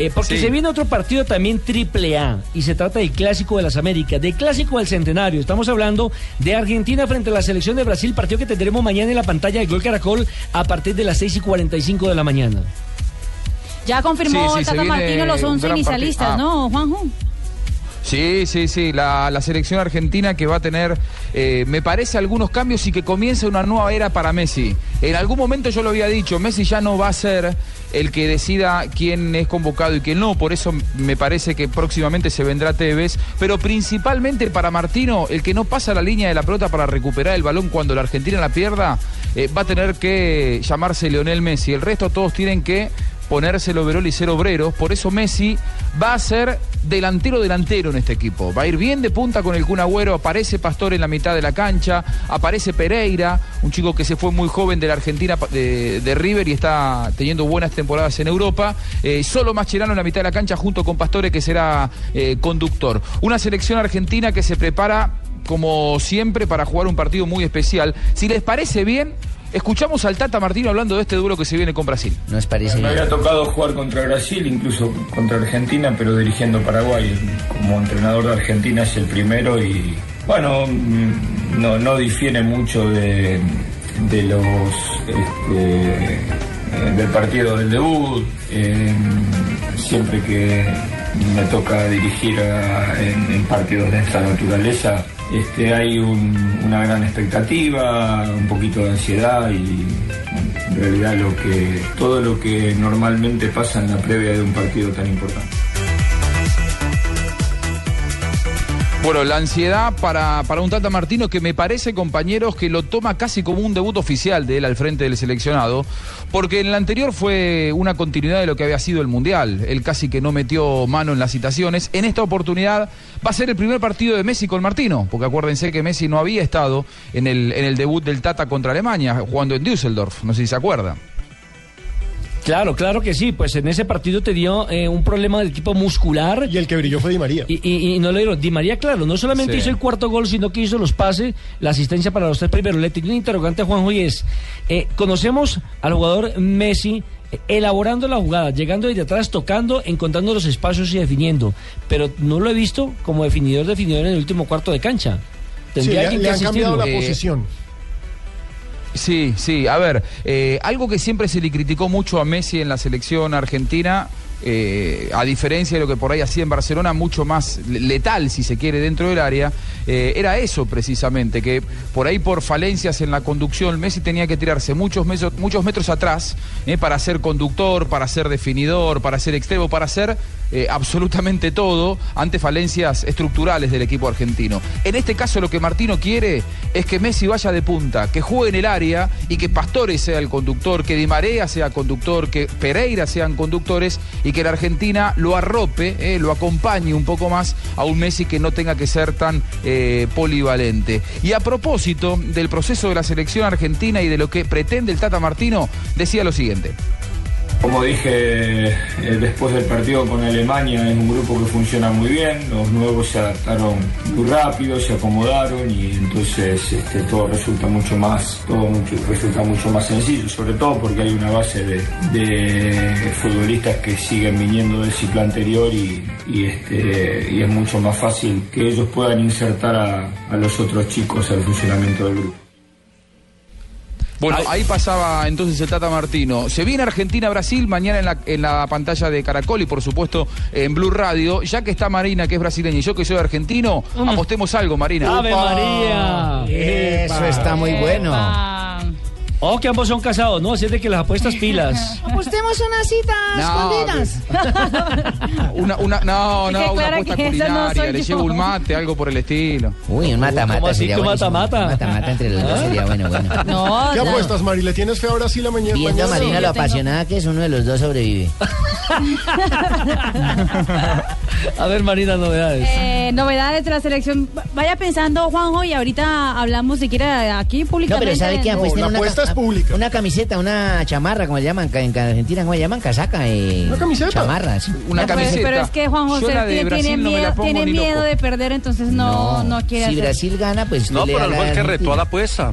Eh, porque Sí. se viene otro partido también triple A y se trata del Clásico de las Américas, del Clásico del Centenario. Estamos hablando de Argentina frente a la selección de Brasil, partido que tendremos mañana en la pantalla de Gol Caracol a partir de las 6 y 45 de la mañana. Ya confirmó Sí, sí, Tata Martino los un 11 gran inicialistas, partido. ¿no, Juanjo? Sí, sí, sí, la, la selección argentina que va a tener, eh, me parece, algunos cambios y que comienza una nueva era para Messi. En algún momento yo lo había dicho, Messi ya no va a ser el que decida quién es convocado y quién no, por eso me parece que próximamente se vendrá Tevez, pero principalmente para Martino, el que no pasa la línea de la pelota para recuperar el balón cuando la Argentina la pierda, eh, va a tener que llamarse Leonel Messi. El resto todos tienen que ponerse el y ser obreros. Por eso Messi va a ser delantero delantero en este equipo. Va a ir bien de punta con el Kun Agüero. Aparece Pastor en la mitad de la cancha. Aparece Pereira, un chico que se fue muy joven de la Argentina de, de River y está teniendo buenas temporadas en Europa. Eh, solo Mascherano en la mitad de la cancha junto con Pastore que será eh, conductor. Una selección argentina que se prepara como siempre para jugar un partido muy especial. Si les parece bien, escuchamos al Tata Martino hablando de este duelo que se viene con Brasil. Nos parece Me bien. había tocado jugar contra Brasil, incluso contra Argentina, pero dirigiendo Paraguay. Como entrenador de Argentina es el primero y, bueno, mm, no, no difiere mucho de, de los este, eh, del partido del debut. Eh, siempre que me toca dirigir en, partidos de esta naturaleza, este, hay un- una gran expectativa, un poquito de ansiedad y en realidad lo que, todo lo que normalmente pasa en la previa de un partido tan importante. Bueno, la ansiedad para, para un Tata Martino que me parece, compañeros, que lo toma casi como un debut oficial de él al frente del seleccionado, porque en el anterior fue una continuidad de lo que había sido el Mundial. Él casi que no metió mano en las citaciones. En esta oportunidad va a ser el primer partido de Messi con Martino, porque acuérdense que Messi no había estado en el, en el debut del Tata contra Alemania, jugando en Düsseldorf, no sé si se acuerdan. Claro, claro que sí. Pues en ese partido te dio eh, un problema del tipo muscular. Y el que brilló fue Di María. Y, y- y no le dieron. Di María, claro, no solamente Sí. hizo el cuarto gol, sino que hizo los pases, la asistencia para los tres primeros. Le tengo un interrogante a Juanjo y es: eh, conocemos al jugador Messi. eh, Elaborando la jugada, llegando desde atrás, tocando, encontrando los espacios y definiendo. Pero no lo he visto como definidor, definidor en el último cuarto de cancha. Sí, Tendría le, alguien le que han cambiado la. Eh, posición. Sí, sí. A ver, eh, algo que siempre se le criticó mucho a Messi en la selección argentina, eh, a diferencia de lo que por ahí hacía en Barcelona, mucho más le- letal, si se quiere, dentro del área, eh, era eso precisamente, que por ahí por falencias en la conducción, Messi tenía que tirarse muchos, muchos metros atrás para ser conductor, para ser definidor, para ser extremo, para ser eh, absolutamente todo ante falencias estructurales del equipo argentino. En este caso lo que Martino quiere es que Messi vaya de punta, que juegue en el área y que Pastore sea el conductor, que Di María sea conductor, que Pereira sean conductores y que la Argentina lo arrope, eh, lo acompañe un poco más a un Messi que no tenga que ser tan eh, polivalente. Y a propósito del proceso de la selección argentina y de lo que pretende el Tata Martino, decía lo siguiente. Como dije eh, después del partido con Alemania, es un grupo que funciona muy bien, los nuevos se adaptaron muy rápido, se acomodaron y entonces este, todo resulta mucho más, todo mucho- resulta mucho más sencillo, sobre todo porque hay una base de, de futbolistas que siguen viniendo del ciclo anterior y, y, este, y es mucho más fácil que ellos puedan insertar a, a los otros chicos al funcionamiento del grupo. Bueno, ahí pasaba entonces el Tata Martino. Se viene Argentina-Brasil mañana en la, en la pantalla de Caracol y por supuesto en Blue Radio. Ya que está Marina, que es brasileña, y yo que soy argentino, apostemos algo, Marina. ¡Ave María! Eso está muy bueno. Oh, que ambos son casados, ¿no? Así es de que las apuestas pilas. Apostemos una cita No, escondidas. Una, una, no, no, una apuesta no culinaria, soy le llevo un mate, algo por el estilo. Uy, un mata-mata ¿Cómo así que mata-mata? Mata-mata entre los dos sería bueno, bueno. No, ¿Qué no. apuestas, Mari? ¿Le tienes fe a Brasil la mañana? Viendo a? Marina lo apasionada que es, uno de los dos sobrevive. A ver, Marina, novedades. Eh, novedades de la selección. Vaya pensando, Juanjo, y ahorita hablamos siquiera aquí No, públicamente. pero ¿sabe qué? Apuesten una, Una camiseta, una chamarra, como le llaman en Argentina, ¿cómo le llaman? Casaca. Eh, ¿Una camiseta? Chamarra, sí. Una No, pero- camiseta. Pero es que Juan José tiene, Brasil no miedo, tiene miedo de perder, entonces no, no, quiere Si hacer. Brasil gana, pues No, pero el que retó a la apuesta.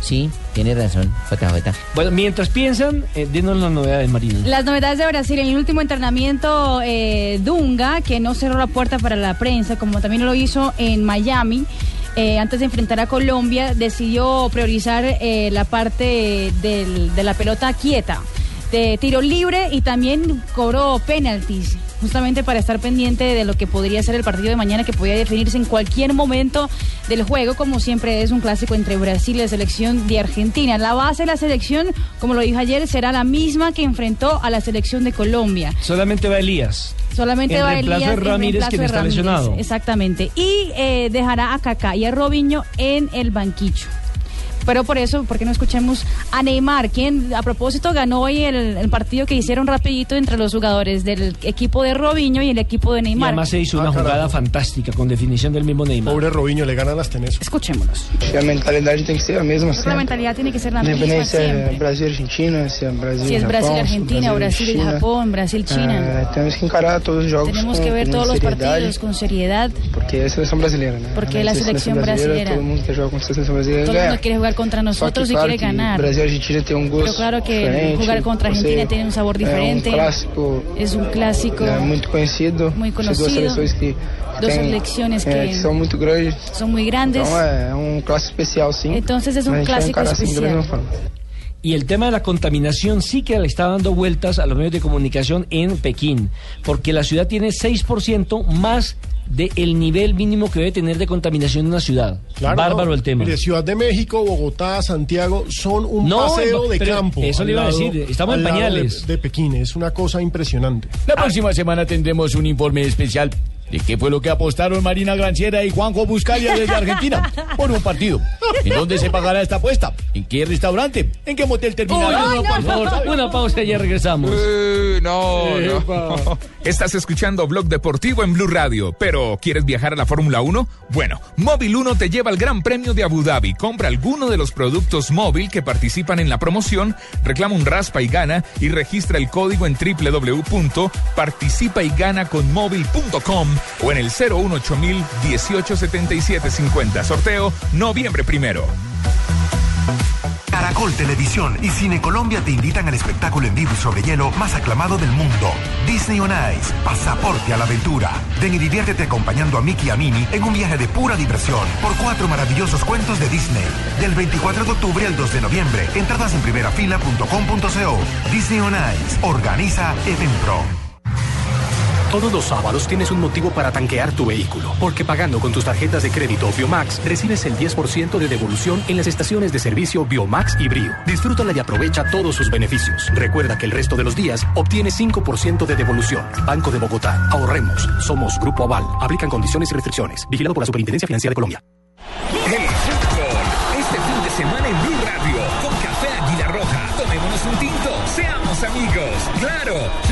Sí, tiene razón, JJ. Bueno, mientras piensan, eh, denos las novedades, Marina. Las novedades de Brasil en el último entrenamiento, eh, Dunga, que no cerró la puerta para la prensa, como también lo hizo en Miami. Eh, antes de enfrentar a Colombia, decidió priorizar eh, la parte del- de la pelota quieta, de tiro libre y también cobró penaltis, justamente para estar pendiente de lo que podría ser el partido de mañana, que podría definirse en cualquier momento del juego, como siempre es un clásico entre Brasil y la selección de Argentina. La base de la selección, como lo dijo ayer, será la misma que enfrentó a la selección de Colombia. Solamente va Elías. Solamente En va reemplazo Elías de en Ramírez, reemplazo quien de está Ramírez, lesionado. Exactamente. Y eh, dejará a Kaká y a Robinho en el banquillo. Pero por eso, ¿por qué no escuchemos a Neymar, quien a propósito ganó hoy el, el partido que hicieron rapidito entre los jugadores del equipo de Robinho y el equipo de Y Neymar? además se hizo una Ah, carajo. jugada fantástica con definición del mismo Neymar. Pobre Robinho, le ganan las tenis. Escuchémonos. Acho que a mentalidade tem que ser a mesma La mentalidad tiene que ser la misma siempre. Brasil Argentina, se é Brasil Si es Brasil, é Argentina, Brasil y China. Japón, Brasil, China. Eh, temos que encarar todos os jogos Tenemos com, que ver todos los partidos con seriedad. porque é a seleção brasileira, né? Porque la de ser selección brasileira. Todo mundo quer jogar contra a seleção brasileira e Todo el mundo quiere jugar contra Só nosotros y quiere ganar. Brasil e Argentina tem um gosto Pero claro que diferente, jugar contra Argentina ser, tiene un sabor diferente. É um clássico, Es un clásico. é, muito conhecido. Muy conocido. duas seleções que, Dos selecciones que- que são muito grandes. Son muy grandes. Então é, é um clássico especial, sim. Entonces es un clásico da especial. Y el tema de la contaminación sí que le está dando vueltas a los medios de comunicación en Pekín, porque la ciudad tiene 6% más del nivel mínimo que debe tener de contaminación en una ciudad. Claro, Bárbaro no. el tema. Mire, Ciudad de México, Bogotá, Santiago son un No, paseo de campo. eso le iba a decir, estamos en pañales. De, de Pekín, es una cosa impresionante. La próxima semana tendremos un informe especial ¿De qué fue lo que apostaron Marina Granciera y Juanjo Buscalia desde Argentina? Por un partido. ¿En dónde se pagará esta apuesta? ¿En qué restaurante? ¿En qué motel terminará? Uy, no, por favor, una pausa y ya regresamos. Eh, no, no. Estás escuchando Blog Deportivo en Blue Radio, pero ¿quieres viajar a la Fórmula 1? Bueno, Móvil 1 te lleva al Gran Premio de Abu Dhabi. Compra alguno de los productos móvil que participan en la promoción, reclama un raspa y gana y registra el código en www.participayganaconmóvil.com o en el 018 187750 Sorteo noviembre primero. Caracol Televisión y Cine Colombia te invitan al espectáculo en vivo sobre hielo más aclamado del mundo. Disney on Ice, pasaporte a la aventura. Ven y diviértete acompañando a Mickey y a Minnie en un viaje de pura diversión por cuatro maravillosos cuentos de Disney. Del 24 de octubre al 2 de noviembre. Entradas en primerafila.com.co. Disney on Ice. Organiza Evenpro. Todos los sábados tienes un motivo para tanquear tu vehículo, porque pagando con tus tarjetas de crédito Biomax recibes el 10% de devolución en las estaciones de servicio Biomax y Brio. Disfrútala y aprovecha todos sus beneficios. Recuerda que el resto de los días obtienes 5% de devolución. Banco de Bogotá. Ahorremos. Somos Grupo Aval. Aplican condiciones y restricciones. Vigilado por la Superintendencia Financiera de Colombia. El. Este fin de semana en Blue Radio. Con Café Águila Roja. Tomémonos un tinto. Seamos amigos. Claro.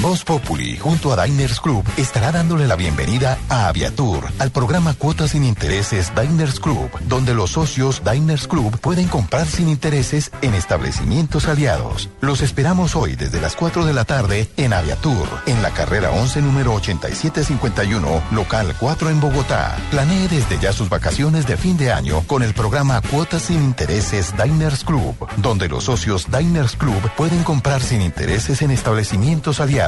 Voz Populi, junto a Diners Club, estará dándole la bienvenida a Aviatur, al programa Cuotas sin Intereses Diners Club, donde los socios Diners Club pueden comprar sin intereses en establecimientos aliados. Los esperamos hoy desde las 4 de la tarde en Aviatur, en la carrera 11, número 8751, local 4 en Bogotá. Planee desde ya sus vacaciones de fin de año con el programa Cuotas sin Intereses Diners Club, donde los socios Diners Club pueden comprar sin intereses en establecimientos aliados.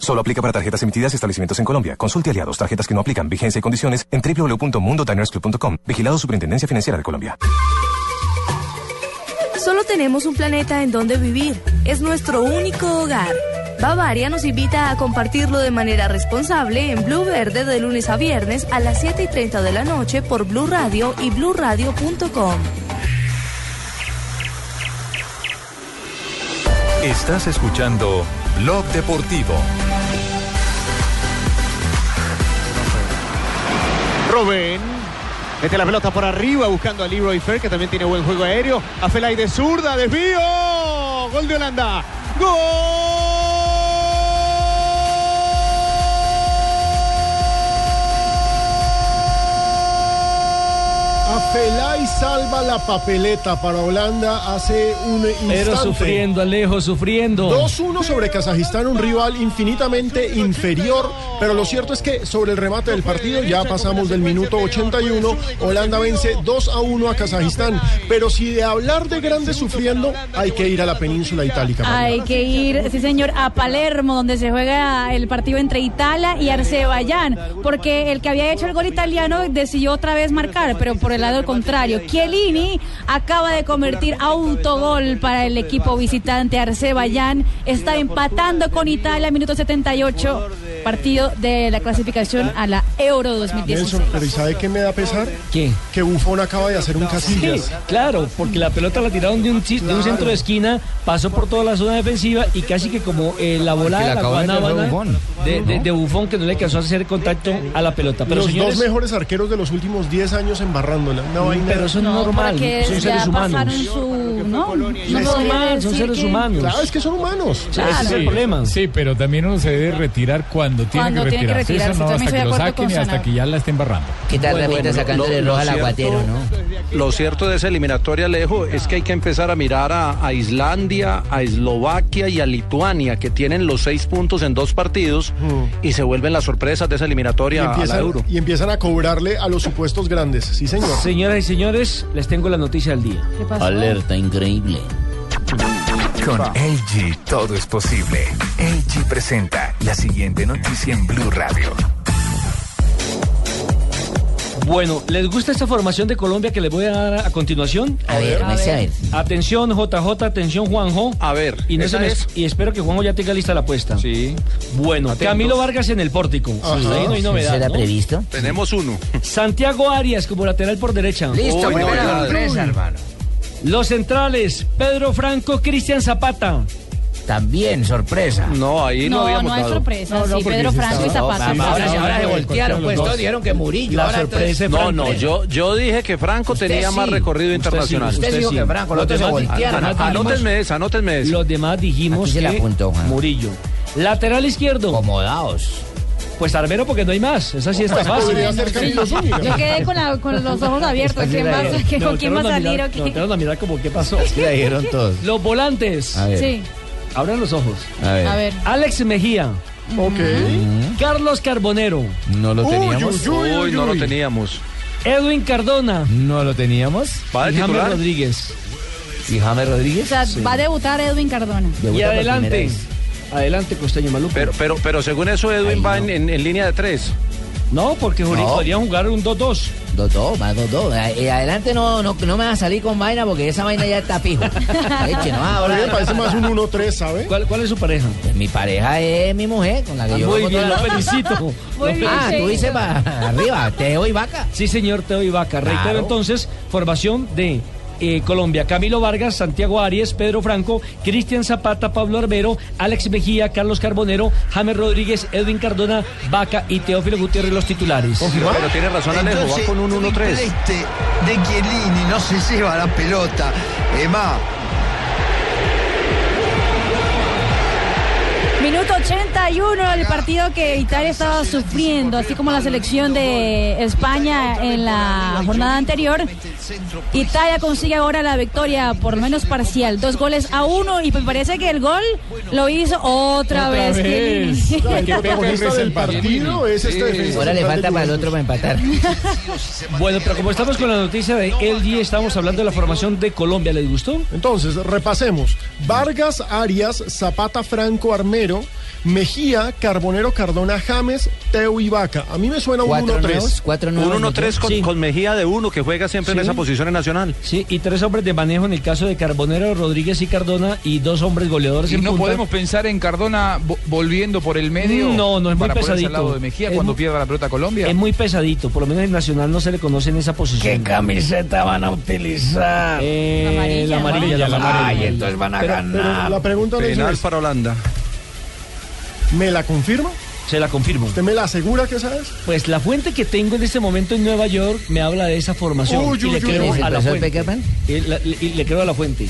Solo aplica para tarjetas emitidas y establecimientos en Colombia. Consulte aliados, tarjetas que no aplican, vigencia y condiciones en www.mundodinersclub.com. Vigilado Superintendencia Financiera de Colombia. Solo tenemos un planeta en donde vivir. Es nuestro único hogar. Bavaria nos invita a compartirlo de manera responsable en Blue Verde de lunes a viernes a las 7 y 30 de la noche por Blue Radio y bluradio.com. Estás escuchando Blog Deportivo. Rubén. Mete la pelota por arriba buscando a Leroy Fer, que también tiene buen juego aéreo. A Felay de zurda, desvío. Gol de Holanda. Afelay salva la papeleta para Holanda hace un instante. Pero sufriendo, Alejo, sufriendo. 2-1 sobre Kazajistán, un rival infinitamente inferior, pero lo cierto es que sobre el remate del partido ya pasamos del minuto 81, Holanda vence 2-1 a Kazajistán, pero si de hablar de grandes sufriendo, hay que ir a la península itálica. Hay que ir, sí señor, a Palermo, donde se juega el partido entre Italia y Arceballán, porque el que había hecho el gol italiano decidió otra vez marcar, pero por el lado contrario. Chiellini acaba de convertir autogol para el equipo visitante Arceballán. Está empatando con Italia, minuto 78, partido de la clasificación a la Euro 2016. Nelson, pero ¿y sabe qué me da pesar? ¿Qué? Que Bufón acaba de hacer un casillas. Sí, claro, porque la pelota la tiraron de un, chis- de un centro de esquina, pasó por toda la zona defensiva y casi que como eh, la volada la de la de guanábana Buffon. de, de- de Bufón que no le alcanzó a hacer contacto a la pelota. Pero Los señores, dos mejores arqueros de los últimos 10 años embarrándola. Vaina- Pero eso es normal, son seres humanos. su... ¿no? No Es podría normal, son seres que- humanos. Claro, es que son humanos. Ese es el problema. Sí, pero también uno se debe retirar cuando tiene Cuando que tiene que retirarse. Eso no, hasta que lo saquen y hasta que ya la estén barrando. ¿Qué tal, Bueno, sacándole lo roja al cierto- aguatero, no? Lo cierto de esa eliminatoria, Alejo, es que hay que empezar a mirar a, a Islandia, a Eslovaquia y a Lituania, que tienen los seis puntos en dos partidos y se vuelven las sorpresas de esa Y eliminatoria a la Euro. y empiezan a cobrarle a los supuestos grandes. Sí, señor. Señoras y señores, les tengo la noticia del día. ¿Qué pasó? Alerta increíble. Con LG todo es posible. LG presenta la siguiente noticia en Blue Radio. Bueno, ¿les gusta esta formación de Colombia que les voy a dar a continuación? A ver, me sé, a ver. Atención, JJ, atención, Juanjo. A ver, Y, no es. y espero que Juanjo ya tenga lista la apuesta. Sí. Bueno, Atentos. Camilo Vargas en el pórtico. Ajá. Ahí no hay ¿Eso novedad. era ¿no? previsto? Tenemos uno. Santiago Arias como lateral por derecha. Listo, Uy, sorpresa, hermano. Los centrales, Pedro Franco, Cristian Zapata. También, sorpresa. No, ahí no, No, habíamos no hay dado. sorpresa. No, no, sí, Pedro Franco y Zapata. Ahora, ahora se voltearon, pues todos dijeron que Murillo. La ahora sorpresa entonces- No, no, yo, yo dije que Franco Usted tenía sí. más recorrido Usted internacional. sí, Usted dijo sí. que Franco, Los los otros se demás- voltearon. Anótenme esa, anótenme esa. Los demás dijimos la que apuntó. Murillo. Lateral izquierdo, Acomodaos. pues Armero porque no hay más. Esa sí está fácil. Camilo Zúñiga. Yo quedé con, la- con los ojos abiertos. ¿Quién ¿Con quién va a salir mirar- o no, qué? entraron a mirar como qué pasó. La dijeron todos. Los volantes. A ver. Sí, Abran los ojos. A ver. a ver. Alex Mejía. Ok. Carlos Carbonero. No lo teníamos. uy, uy, Uy, no lo teníamos. Edwin Cardona. No lo teníamos. ¿Va de y James titular? Rodríguez. ¿Y James O Rodríguez? sea, va a debutar Edwin Cardona. Y Debuta adelante. Adelante, Costeño Maluco. Pero, pero, pero según eso, Edwin Ay, va no. en, en- en línea de tres. No, porque Juli, No. podrían jugar un 2-2. Dos, dos, más dos, dos. Eh, adelante no, no, no me vas a salir con vaina porque esa vaina ya está fijo. Eche, no, A ahora. mí me parece más un 1-3, ¿sabe? ¿Cuál, ¿Cuál es su pareja? Pues mi pareja es mi mujer, con la que yo Muy bien, lo la- felicito. Muy bien. Ah, tú dices para arriba, Teo y Vaca. Sí, señor Teo Ibaca. Reitero Claro. entonces, formación de eh, Colombia. Camilo Vargas, Santiago Arias, Pedro Franco, Cristian Zapata, Pablo Arbero, Alex Mejía, Carlos Carbonero, James Rodríguez, Edwin Cardona, Vaca y Teófilo Gutiérrez los titulares. Pero tiene razón Alejo, va con un 1-3. de Chiellini no se lleva la pelota. Emma, Minuto 81, el partido que Italia estaba sufriendo, así como la selección de España en la jornada anterior. Italia consigue ahora la victoria, por lo menos parcial, dos goles a uno, y me parece que el gol lo hizo otra, Otra vez. vez. El del partido es este defensa Ahora le falta para el otro para empatar. Bueno, pero como estamos con la noticia de LG, estamos hablando de la formación de Colombia. ¿Les gustó? Entonces, repasemos. Vargas, Arias, Zapata, Franco, Armero, Mejía, Carbonero, Cardona, James, Teo y Vaca. A mí me suena un Cuatro 1-3. nuevos, cuatro Un nuevos. 1-3 con, Sí. con Mejía de uno, que juega siempre en esa posición en Nacional. Sí, y tres hombres de manejo en el caso de Carbonero, Rodríguez y Cardona, y dos hombres goleadores Y en no punta. podemos pensar en Cardona vo- volviendo por el medio. No, no, es muy para pesadito. al lado de Mejía Es cuando muy- pierda la pelota Colombia. Es muy pesadito, por lo menos en Nacional no se le conoce en esa posición. ¿Qué camiseta van a utilizar? Eh, La amarilla, la amarilla, ¿no? la amarilla. Ay, entonces van a Pero ganar. la pregunta Penal es, para Holanda. ¿Me la confirma? Se la confirmo. ¿Usted me la asegura que esa es? Pues la fuente que tengo en este momento en Nueva York me habla de esa formación. Uy, y le creo uy, a la ¿El profesor fuente. Y, la- y le creo a la fuente.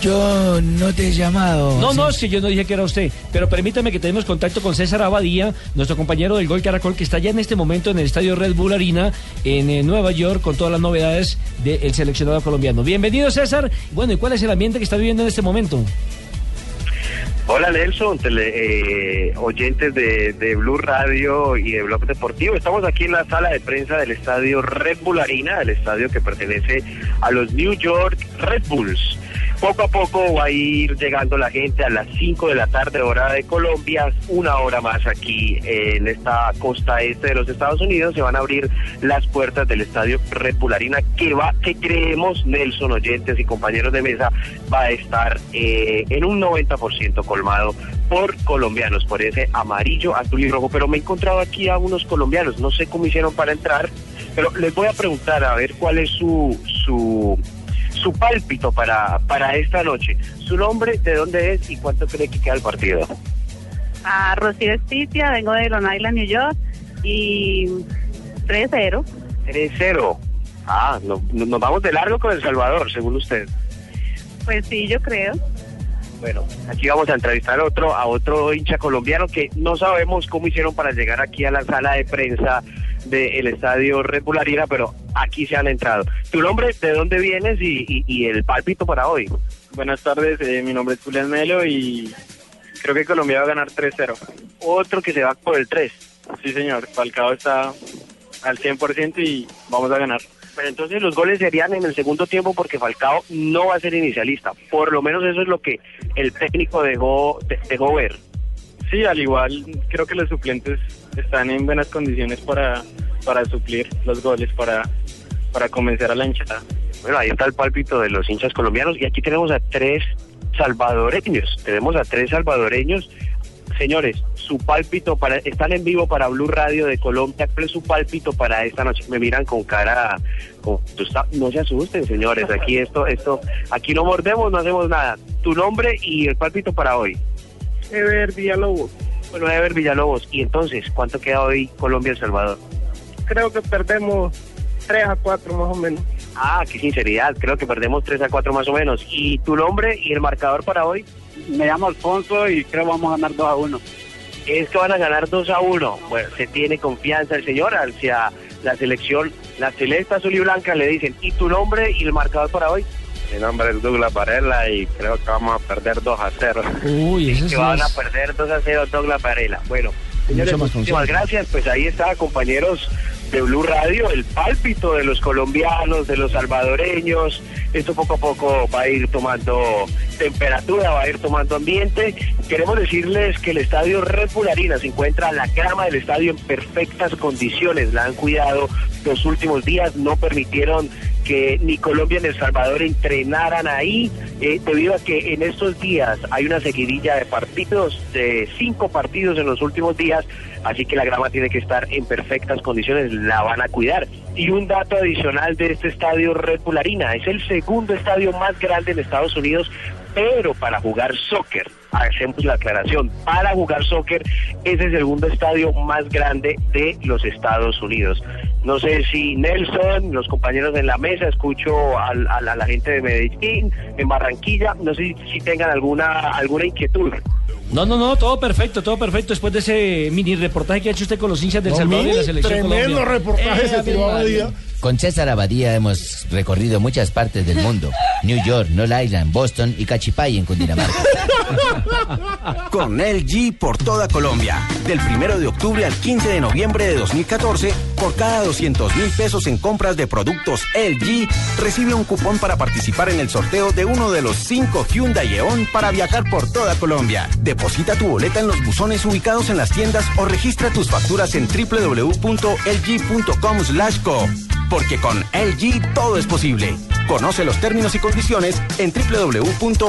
Yo no te he llamado. No, no, es que yo no dije que era usted. Pero permítame que tenemos contacto con César Abadía, nuestro compañero del Gol Caracol, que está ya en este momento en el estadio Red Bull Arena en eh, Nueva York con todas las novedades del seleccionado colombiano. Bienvenido, César. Bueno, ¿y cuál es el ambiente que está viviendo en este momento? Hola Nelson, tele- eh, oyentes de, de Blue Radio y de Blog Deportivo. Estamos aquí en la sala de prensa del estadio Red Bull Arena, el estadio que pertenece a los New York Red Bulls. Poco a poco va a ir llegando la gente a las 5 de la tarde hora de Colombia, una hora más aquí en esta costa este de los Estados Unidos. Se van a abrir las puertas del estadio Arena que va, que creemos Nelson, oyentes y compañeros de mesa, va a estar eh, en un 90% colmado por colombianos, por ese amarillo, azul y rojo. Pero me he encontrado aquí a unos colombianos, no sé cómo hicieron para entrar, pero les voy a preguntar a ver cuál es su su su pálpito para, para esta noche. Su nombre, de dónde es y cuánto cree que queda el partido. a Rocío Estitia, vengo de Long Island, New York, y 3-0. 3-0. Ah, no- no- nos vamos de largo con El Salvador, según usted. Pues sí, yo creo. Bueno, aquí vamos a entrevistar a otro, a otro hincha colombiano que no sabemos cómo hicieron para llegar aquí a la sala de prensa del estadio Red Bull Arena, pero aquí se han entrado. ¿Tu nombre, de dónde vienes y, y- y el pálpito para hoy? Buenas tardes, eh, mi nombre es Julián Melo y creo que Colombia va a ganar 3-0. Otro que se va por el 3. Sí, señor. Falcao está al 100% y vamos a ganar. Pero entonces los goles serían en el segundo tiempo porque Falcao no va a ser inicialista. Por lo menos eso es lo que el técnico dejó, de- dejó ver. Sí, al igual creo que los suplentes están en buenas condiciones para, para suplir los goles, para, para convencer a la hinchada. Bueno, ahí está el pálpito de los hinchas colombianos y aquí tenemos a tres salvadoreños. Tenemos a tres salvadoreños. Señores, su pálpito para están en vivo para Blue Radio de Colombia. ¿Cuál es su pálpito para esta noche? Me miran con cara, con- no se asusten, señores. Aquí esto, esto, aquí no mordemos, no hacemos nada. Tu nombre y el pálpito para hoy. Ever Villalobos. Bueno, Ever Villalobos. Y entonces, ¿cuánto queda hoy Colombia El Salvador? Creo que perdemos 3 a 4 más o menos. Ah, qué sinceridad. Creo que perdemos 3 a 4 más o menos. ¿Y tu nombre y el marcador para hoy? Me llamo Alfonso y creo que vamos a ganar 2 a 1. es que van a ganar 2 a 1. Bueno, se tiene confianza el señor hacia la selección, la celeste azul y blanca le dicen, ¿y tu nombre y el marcador para hoy? Mi nombre es Douglas Varela y creo que vamos a perder 2 a 0. Uy, eso Que es van a perder 2 a 0 Douglas Varela. Bueno, señores, muchísimas gracias. Pues ahí está, compañeros de Blue Radio, el pálpito de los colombianos, de los salvadoreños. Esto poco a poco va a ir tomando temperatura, va a ir tomando ambiente. Queremos decirles que el estadio Red Bull Arena se encuentra, la grama del estadio en perfectas condiciones. La han cuidado los últimos días, no permitieron que ni Colombia ni El Salvador entrenaran ahí, eh, debido a que en estos días hay una seguidilla de partidos, de cinco partidos en los últimos días, así que la grama tiene que estar en perfectas condiciones, la van a cuidar. Y un dato adicional de este estadio Red Bull Arena, es el segundo estadio más grande en Estados Unidos, pero para jugar soccer, hacemos la aclaración, para jugar soccer es el segundo estadio más grande de los Estados Unidos. No sé si Nelson, los compañeros en la mesa, escucho al- a, la, a la gente de Medellín, en Barranquilla, no sé si, si tengan alguna, alguna inquietud. No, no, no, todo perfecto, todo perfecto. Después de ese mini reportaje que ha hecho usted con los hinchas del No, Salvador y de la selección tremendo Colombia. reportaje Eh, se tiró María. Con César Abadía hemos recorrido muchas partes del mundo. New York, Long Island, Boston y Cachipay en Cundinamarca. Con LG por toda Colombia. Del 1 de octubre al 15 de noviembre de 2014, por cada 200 mil pesos en compras de productos LG, recibe un cupón para participar en el sorteo de uno de los cinco Hyundai Eon para viajar por toda Colombia. Deposita tu boleta en los buzones ubicados en las tiendas o registra tus facturas en www.lg.com/co. Porque con LG todo es posible. Conoce los términos y condiciones en www.lg.com/co.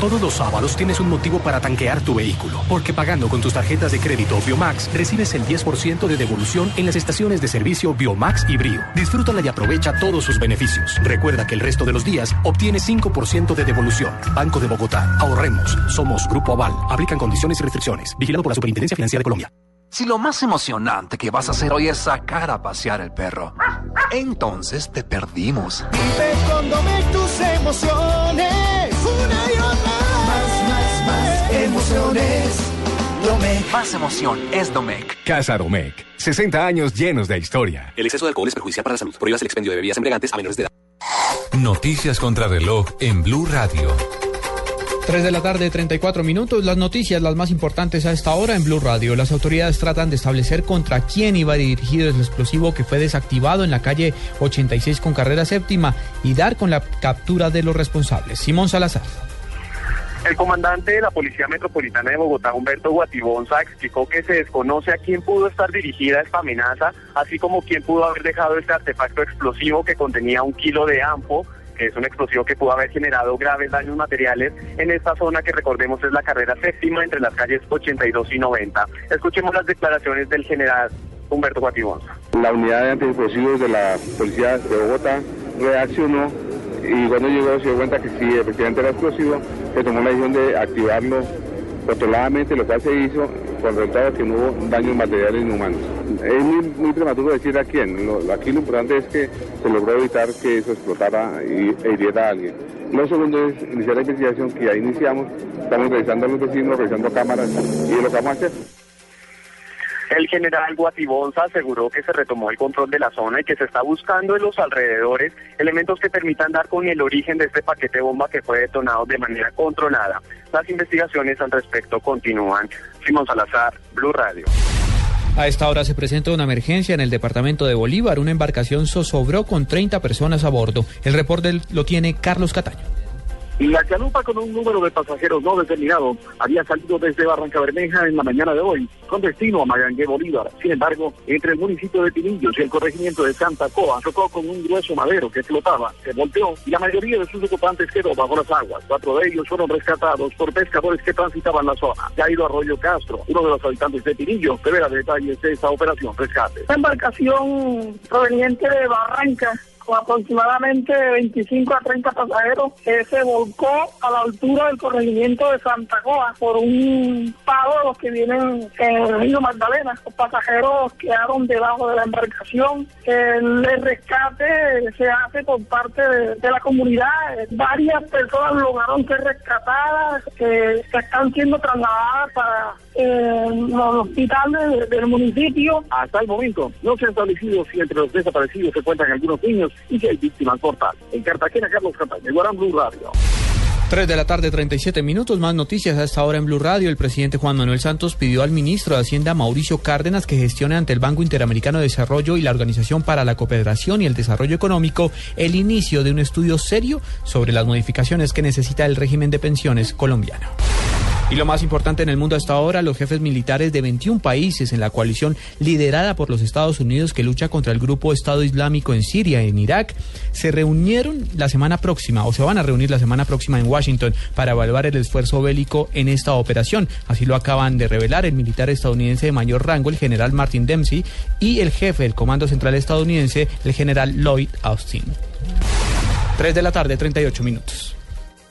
Todos los sábados tienes un motivo para tanquear tu vehículo, porque pagando con tus tarjetas de crédito Biomax recibes el 10% de devolución en las estaciones de servicio Biomax y Brio. Disfrútala y aprovecha todos sus beneficios. Recuerda que el resto de los días obtienes 5% de devolución. Banco de Bogotá. Ahorremos. Somos Grupo Aval. Aplican condiciones y restricciones. Vigilado por la Superintendencia Financiera de Colombia. Si lo más emocionante que vas a hacer hoy es sacar a pasear el perro, entonces te perdimos. Vive tus emociones. Emociones. Domec. Más emoción es Domec. Casa Domecq. 60 años llenos de historia. El exceso de alcohol es perjudicial para la salud. Prohíbas el expendio de bebidas embriagantes a menores de edad. Noticias contra reloj en Blue Radio. 3 de la tarde, 34 minutos. Las noticias, las más importantes a esta hora en Blue Radio. Las autoridades tratan de establecer contra quién iba dirigido el explosivo que fue desactivado en la calle 86 con carrera séptima y dar con la captura de los responsables. Simón Salazar. El comandante de la Policía Metropolitana de Bogotá, Humberto Guatibonza, explicó que se desconoce a quién pudo estar dirigida esta amenaza, así como quién pudo haber dejado este artefacto explosivo que contenía un kilo de ampo que es un explosivo que pudo haber generado graves daños materiales en esta zona que recordemos es la carrera séptima entre las calles 82 y 90. Escuchemos las declaraciones del general Humberto Guatibonza. La unidad de antiexplosivos de la policía de Bogotá reaccionó y cuando llegó se dio cuenta que sí, efectivamente era explosivo, se tomó la decisión de activarlo controladamente, lo cual se hizo con resultado que no hubo daños materiales ni humanos. Es muy, prematuro decir a quién, aquí lo importante es que se logró evitar que eso explotara y, e hiriera a alguien. Lo segundo es iniciar la investigación que ya iniciamos, estamos revisando los vecinos, revisando cámaras y lo que vamos a hacer. El general Guatibonza aseguró que se retomó el control de la zona y que se está buscando en los alrededores elementos que permitan dar con el origen de este paquete bomba que fue detonado de manera controlada. Las investigaciones al respecto continúan. Simón Salazar, Blue Radio. A esta hora se presenta una emergencia en el departamento de Bolívar. Una embarcación zozobró con 30 personas a bordo. El reporte lo tiene Carlos Cataño. La chalupa con un número de pasajeros no determinado había salido desde Barranca Bermeja en la mañana de hoy, con destino a Magangué, Bolívar. Sin embargo, entre el municipio de Pinillos y el corregimiento de Santa Coa, chocó con un grueso madero que flotaba, se volteó y la mayoría de sus ocupantes quedó bajo las aguas. Cuatro de ellos fueron rescatados por pescadores que transitaban la zona. Jairo Arroyo Castro, uno de los habitantes de Pinillos, revela detalles de esta operación rescate. Una embarcación proveniente de Barranca aproximadamente 25 a 30 pasajeros que se volcó a la altura del corregimiento de Santa Coa por un pago de los que vienen en el río Magdalena. Los pasajeros quedaron debajo de la embarcación. El rescate se hace por parte de, de la comunidad. Varias personas lograron ser rescatadas, que, que están siendo trasladadas para eh, los hospitales del municipio. Hasta el momento no se ha establecido si entre los desaparecidos se cuentan algunos niños y si hay víctimas mortales. En Cartagena, Carlos Campaña, Guarán Blue Radio. 3 de la tarde, 37 minutos. Más noticias a esta hora en Blue Radio. El presidente Juan Manuel Santos pidió al ministro de Hacienda, Mauricio Cárdenas, que gestione ante el Banco Interamericano de Desarrollo y la Organización para la Cooperación y el Desarrollo Económico el inicio de un estudio serio sobre las modificaciones que necesita el régimen de pensiones colombiano. Y lo más importante en el mundo hasta ahora, los jefes militares de 21 países en la coalición liderada por los Estados Unidos que lucha contra el grupo Estado Islámico en Siria y en Irak, se reunieron la semana próxima o se van a reunir la semana próxima en Washington para evaluar el esfuerzo bélico en esta operación. Así lo acaban de revelar el militar estadounidense de mayor rango, el general Martin Dempsey, y el jefe del Comando Central estadounidense, el general Lloyd Austin. 3 de la tarde, 38 minutos.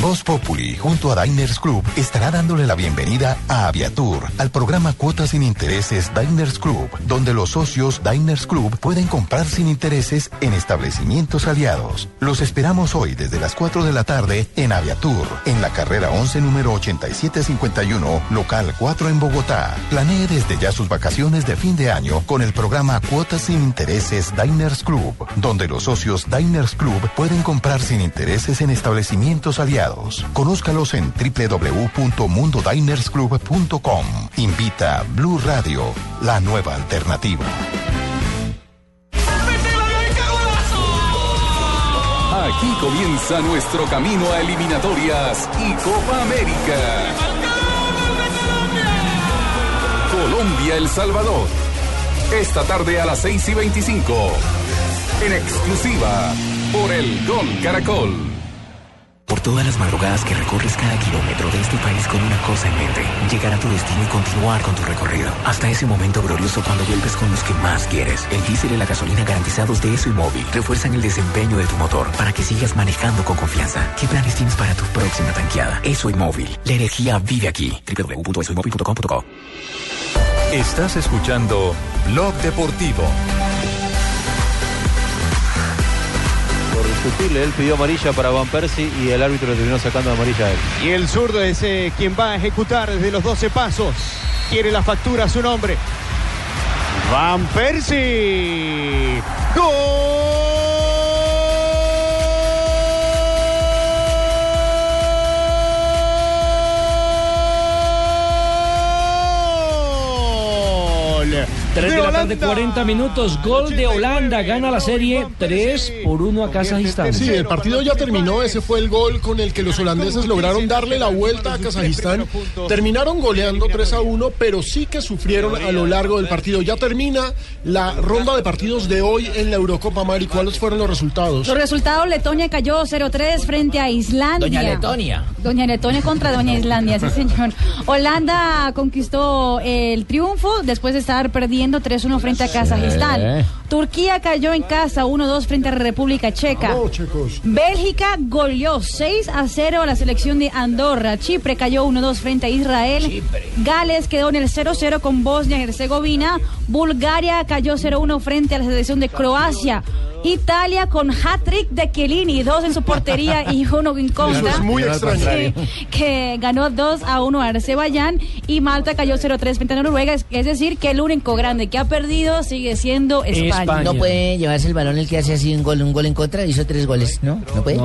Voz Populi, junto a Diners Club, estará dándole la bienvenida a Aviatur, al programa Cuotas sin Intereses Diners Club, donde los socios Diners Club pueden comprar sin intereses en establecimientos aliados. Los esperamos hoy desde las 4 de la tarde en Aviatur, en la carrera 11, número 8751, local 4 en Bogotá. Planee desde ya sus vacaciones de fin de año con el programa Cuotas sin Intereses Diners Club, donde los socios Diners Club pueden comprar sin intereses en establecimientos aliados. Conózcalos en www.mundodinersclub.com. Invita Blue Radio, la nueva alternativa. Aquí comienza nuestro camino a eliminatorias y Copa América. Colombia, El Salvador. Esta tarde a las 6 y 25. En exclusiva por el Gol Caracol. Por todas las madrugadas que recorres cada kilómetro de este país con una cosa en mente, llegar a tu destino y continuar con tu recorrido. Hasta ese momento glorioso cuando vuelves con los que más quieres. El diésel y la gasolina garantizados de ESO y Móvil refuerzan el desempeño de tu motor para que sigas manejando con confianza. ¿Qué planes tienes para tu próxima tanqueada? ESO y Móvil. La energía vive aquí. www.esoymóvil.com.co Estás escuchando Blog Deportivo. Por discutirle, él pidió amarilla para Van Persie y el árbitro le terminó sacando amarilla a él. Y el zurdo es eh, quien va a ejecutar desde los 12 pasos. Quiere la factura a su nombre. Van Persie. ¡Gol! 3 de la tarde, 40 minutos. Gol de Holanda. Gana la serie 3 por 1 a Kazajistán. Sí, el partido ya terminó. Ese fue el gol con el que los holandeses lograron darle la vuelta a Kazajistán. Terminaron goleando 3 a 1, pero sí que sufrieron a lo largo del partido. Ya termina la ronda de partidos de hoy en la Eurocopa Mari. ¿Cuáles fueron los resultados? Los resultados, Letonia cayó 0-3 frente a Islandia. Doña Letonia. Doña Letonia contra Doña Islandia, sí señor. Holanda conquistó el triunfo después de estar perdiendo 3-1 frente a Kazajistán. Turquía cayó en casa 1-2 frente a República Checa. Bélgica goleó 6 a 0 a la selección de Andorra. Chipre cayó 1-2 frente a Israel. Gales quedó en el 0-0 con Bosnia y Herzegovina. Bulgaria cayó 0-1 frente a la selección de Croacia. Italia con hat-trick de Chiellini, dos en su portería y uno en contra. Eso es muy extraño. Que ganó 2 a 1 a Azerbaiyán y Malta cayó 0-3 frente a Noruega. Es, es decir, que el único grande que ha perdido sigue siendo España. No puede llevarse el balón el que hace así un gol, un gol en contra, hizo tres goles, ¿no? No puede.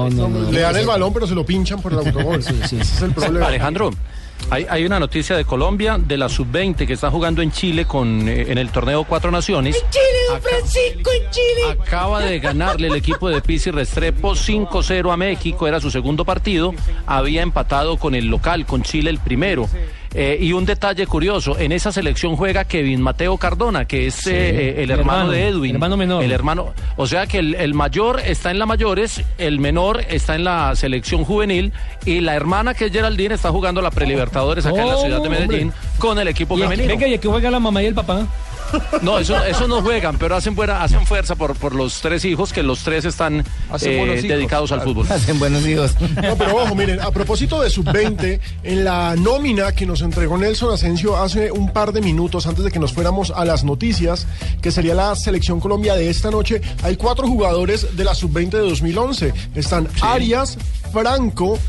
Le dan el balón, pero se lo pinchan por el autogol. Ese es el problema. Alejandro, hay, hay una noticia de Colombia de la sub-20 que está jugando en Chile con eh, en el torneo Cuatro Naciones. Chile, don Francisco, en Chile. Acaba de ganarle el equipo de Pizzi Restrepo 5-0 a México, era su segundo partido. Había empatado con el local, con Chile el primero. Eh, y un detalle curioso, en esa selección juega Kevin Mateo Cardona, que es eh, eh, el, hermano, hermano, de Edwin. el hermano menor. El hermano, o sea que el, el mayor está en la mayores, el menor está en la selección juvenil y la hermana que es Geraldine está jugando la prelibertadores acá en la ciudad de Medellín con el equipo Y aquí- femenino. venga, y aquí juega la mamá y el papá. No, eso, eso no juegan, pero hacen, buena, hacen fuerza por, por los tres hijos, que los tres están Hacen eh, hijos, dedicados al fútbol. Hacen buenos hijos. No, pero ojo, miren, a propósito de sub-20, en la nómina que nos entregó Nelson Asensio hace un par de minutos antes de que nos fuéramos a las noticias, que sería la selección Colombia de esta noche, hay cuatro jugadores de la sub-20 de 2011. Están Arias, Franco,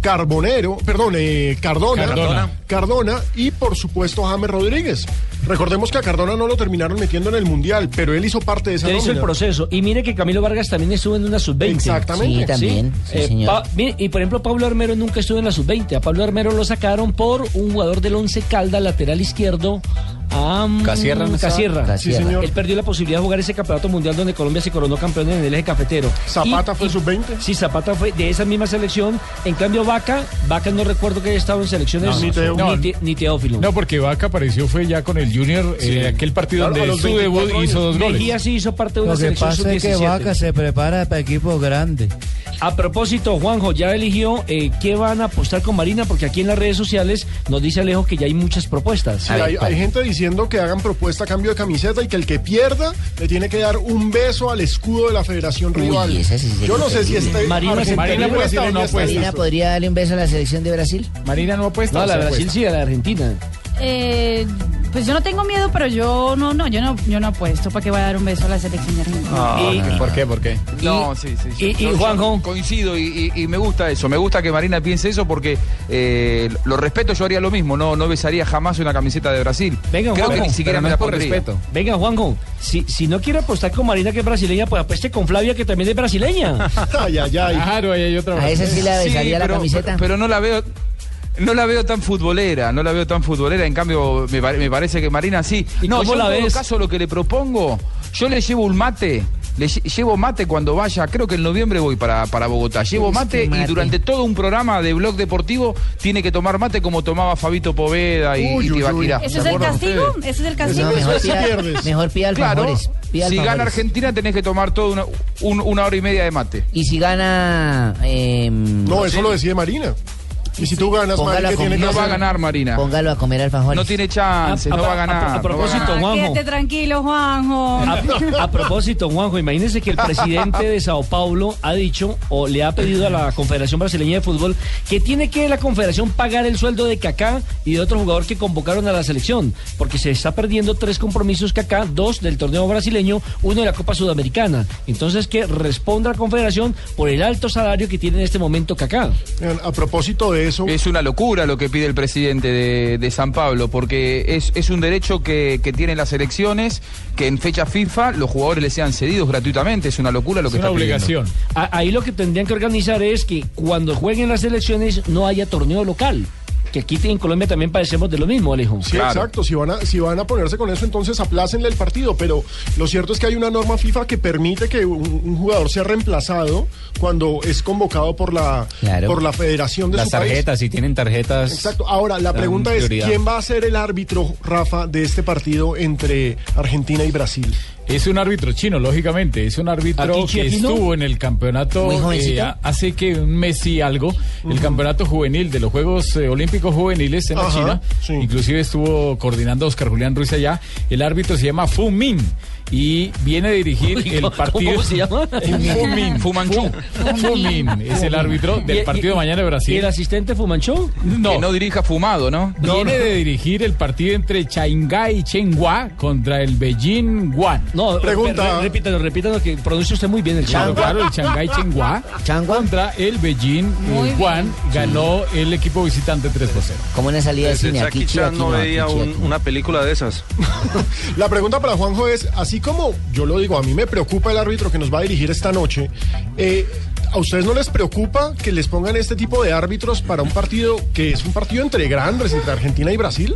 Carbonero, perdón, eh, Cardona, Cardona. Cardona y por supuesto James Rodríguez. Recordemos que a Cardona no lo terminaron metiendo en el Mundial, pero él hizo parte de esa Él hizo el proceso. Y mire que Camilo Vargas también estuvo en una sub-20. Exactamente. Sí, también, sí, Eh, señor. Mire, y por ejemplo, Pablo Armero nunca estuvo en la sub-20. A Pablo Armero lo sacaron por un jugador del Once Calda, lateral izquierdo. A Casierra, ¿no? Casierra. Casierra. Sí, señor. Él perdió la posibilidad de jugar ese campeonato mundial donde Colombia se coronó campeón en el eje cafetero. Zapata Y- fue y- sub-20. Sí, Zapata fue de esa misma selección. En cambio, Vaca, Vaca no recuerdo que haya estado en selecciones No, ni Teo- ni, Te- ni Teófilo. No, porque Vaca apareció fue ya con el Junior en aquel partido Claro, donde los su debut 24 hizo dos goles. Mejía sí hizo parte de una Lo que selección pasa es que sub-17. Vaca se prepara para equipos grandes. A propósito, Juanjo ya eligió eh, qué van a apostar con Marina, porque aquí en las redes sociales nos dice Alejo que ya hay muchas propuestas. Sí, hay, hay gente diciendo que hagan propuesta a cambio de camiseta y que el que pierda le tiene que dar un beso al escudo de la federación rival. sí Yo no sé si este Marina se- Marina apuesta o no apuesta. Marina podría darle un beso a la selección de Brasil. Marina no apuesta. No, o la Brasil apuesta? sí, a la Argentina. Eh, pues yo no tengo miedo, pero yo no, no, yo no, yo no apuesto para que vaya a dar un beso a la selección de Argentina. Ah, Y- ¿Por qué? ¿Por qué? No, sí, sí. sí. y- y Yo- yo Juanjo. Coincido y, y- y me gusta eso. Me gusta que Marina piense eso porque eh, lo respeto, yo haría lo mismo. No, no besaría jamás una camiseta de Brasil. Venga, Creo que Juanjo, ni siquiera pero me no la es por pondría. respeto. Venga, Juanjo, si, si no quiere apostar con Marina, que es brasileña, pues apueste con Flavia, que también es brasileña. Ay, ay, ay. Claro, ahí hay otra A esa sí la Sí, besaría la pero- camiseta. Pero, pero no la veo. No la veo tan futbolera, no la veo tan futbolera, en cambio me, pare- me parece que Marina sí. ¿Y no, cómo yo la en todo ves? caso lo que le propongo, yo le llevo un mate, le lle- llevo mate cuando vaya, creo que en noviembre voy para, para Bogotá, llevo mate, y durante todo un programa de blog deportivo tiene que tomar mate como tomaba Fabito Poveda y, Uy, y Tibaquirá. ¿Ese es ¿Se el castigo? ustedes? ¿Ese es el castigo? No, mejor pida, pierdes. mejor pida Claro, si gana. Argentina tenés que tomar toda una, un- una hora y media de mate. Y si gana... eh, No, eso lo decide Marina. Y si tú ganas, Póngala Mari, ¿qué con- tiene que No va a hacer? ganar Marina. Póngalo a comer alfajores. No tiene chance, A- no a- va a ganar. a- a no va propósito, ganar. Juanjo. Quédate tranquilo, Juanjo. A, a propósito, Juanjo, imagínense que el presidente de Sao Paulo ha dicho o le ha pedido a la Confederación Brasileña de Fútbol que tiene que la Confederación pagar el sueldo de Kaká y de otro jugador que convocaron a la selección, porque se está perdiendo tres compromisos Kaká, dos del torneo brasileño, uno de la Copa Sudamericana. Entonces que responda la Confederación por el alto salario que tiene en este momento Kaká. Vean, A propósito de eso, Es una locura lo que pide el presidente de, de San Pablo, porque es, es un derecho que, que tienen las elecciones, que en fecha FIFA los jugadores les sean cedidos gratuitamente. Es una locura lo Es que está pidiendo. obligación. Ahí lo que tendrían que organizar es que cuando jueguen las elecciones no haya torneo local. Que aquí en Colombia también padecemos de lo mismo, Alejo. Sí, exacto. Si van, a, si van a ponerse con eso, entonces aplácenle el partido. Pero lo cierto es que hay una norma FIFA que permite que un, un jugador sea reemplazado cuando es convocado por la, Claro. por la federación de Las su país. tarjetas, si tienen tarjetas. Exacto. Ahora, la pregunta es, prioridad. ¿quién va a ser el árbitro, Rafa, de este partido entre Argentina y Brasil? Es un árbitro chino, lógicamente. Es un árbitro ¿Aquí, que estuvo en el campeonato eh, hace que un mes y algo, el campeonato juvenil de los Juegos eh, Olímpicos Juveniles en la China. Inclusive estuvo coordinando a Oscar Julián Ruiz allá. El árbitro se llama Fu Min y viene a dirigir Uy, el ¿cómo- partido. cómo se llama? Fu Min. Fu Manchu. Fu Min es el árbitro del Y- y- partido de mañana de Brasil. ¿Y el asistente Fumanchó? No. Que no dirija fumado, ¿no? Viene de dirigir el partido entre Shanghai Chenghua contra el Beijing Guan. No, Pregunta. re- repítalo, repítalo, que pronuncia usted muy bien el Claro, chavo. claro, el Shanghai Chenghua contra el Beijing Muy eh, Guan ganó el equipo visitante 3 por 0. Como una salida de cine. Aquí, no veía aquí, un- aquí. una película de esas. La pregunta para Juanjo es, así como yo lo digo, a mí me preocupa el árbitro que nos va a dirigir esta noche, eh, ¿a ustedes no les preocupa que les pongan este tipo de árbitros para un partido que es un partido entre grandes, entre Argentina y Brasil?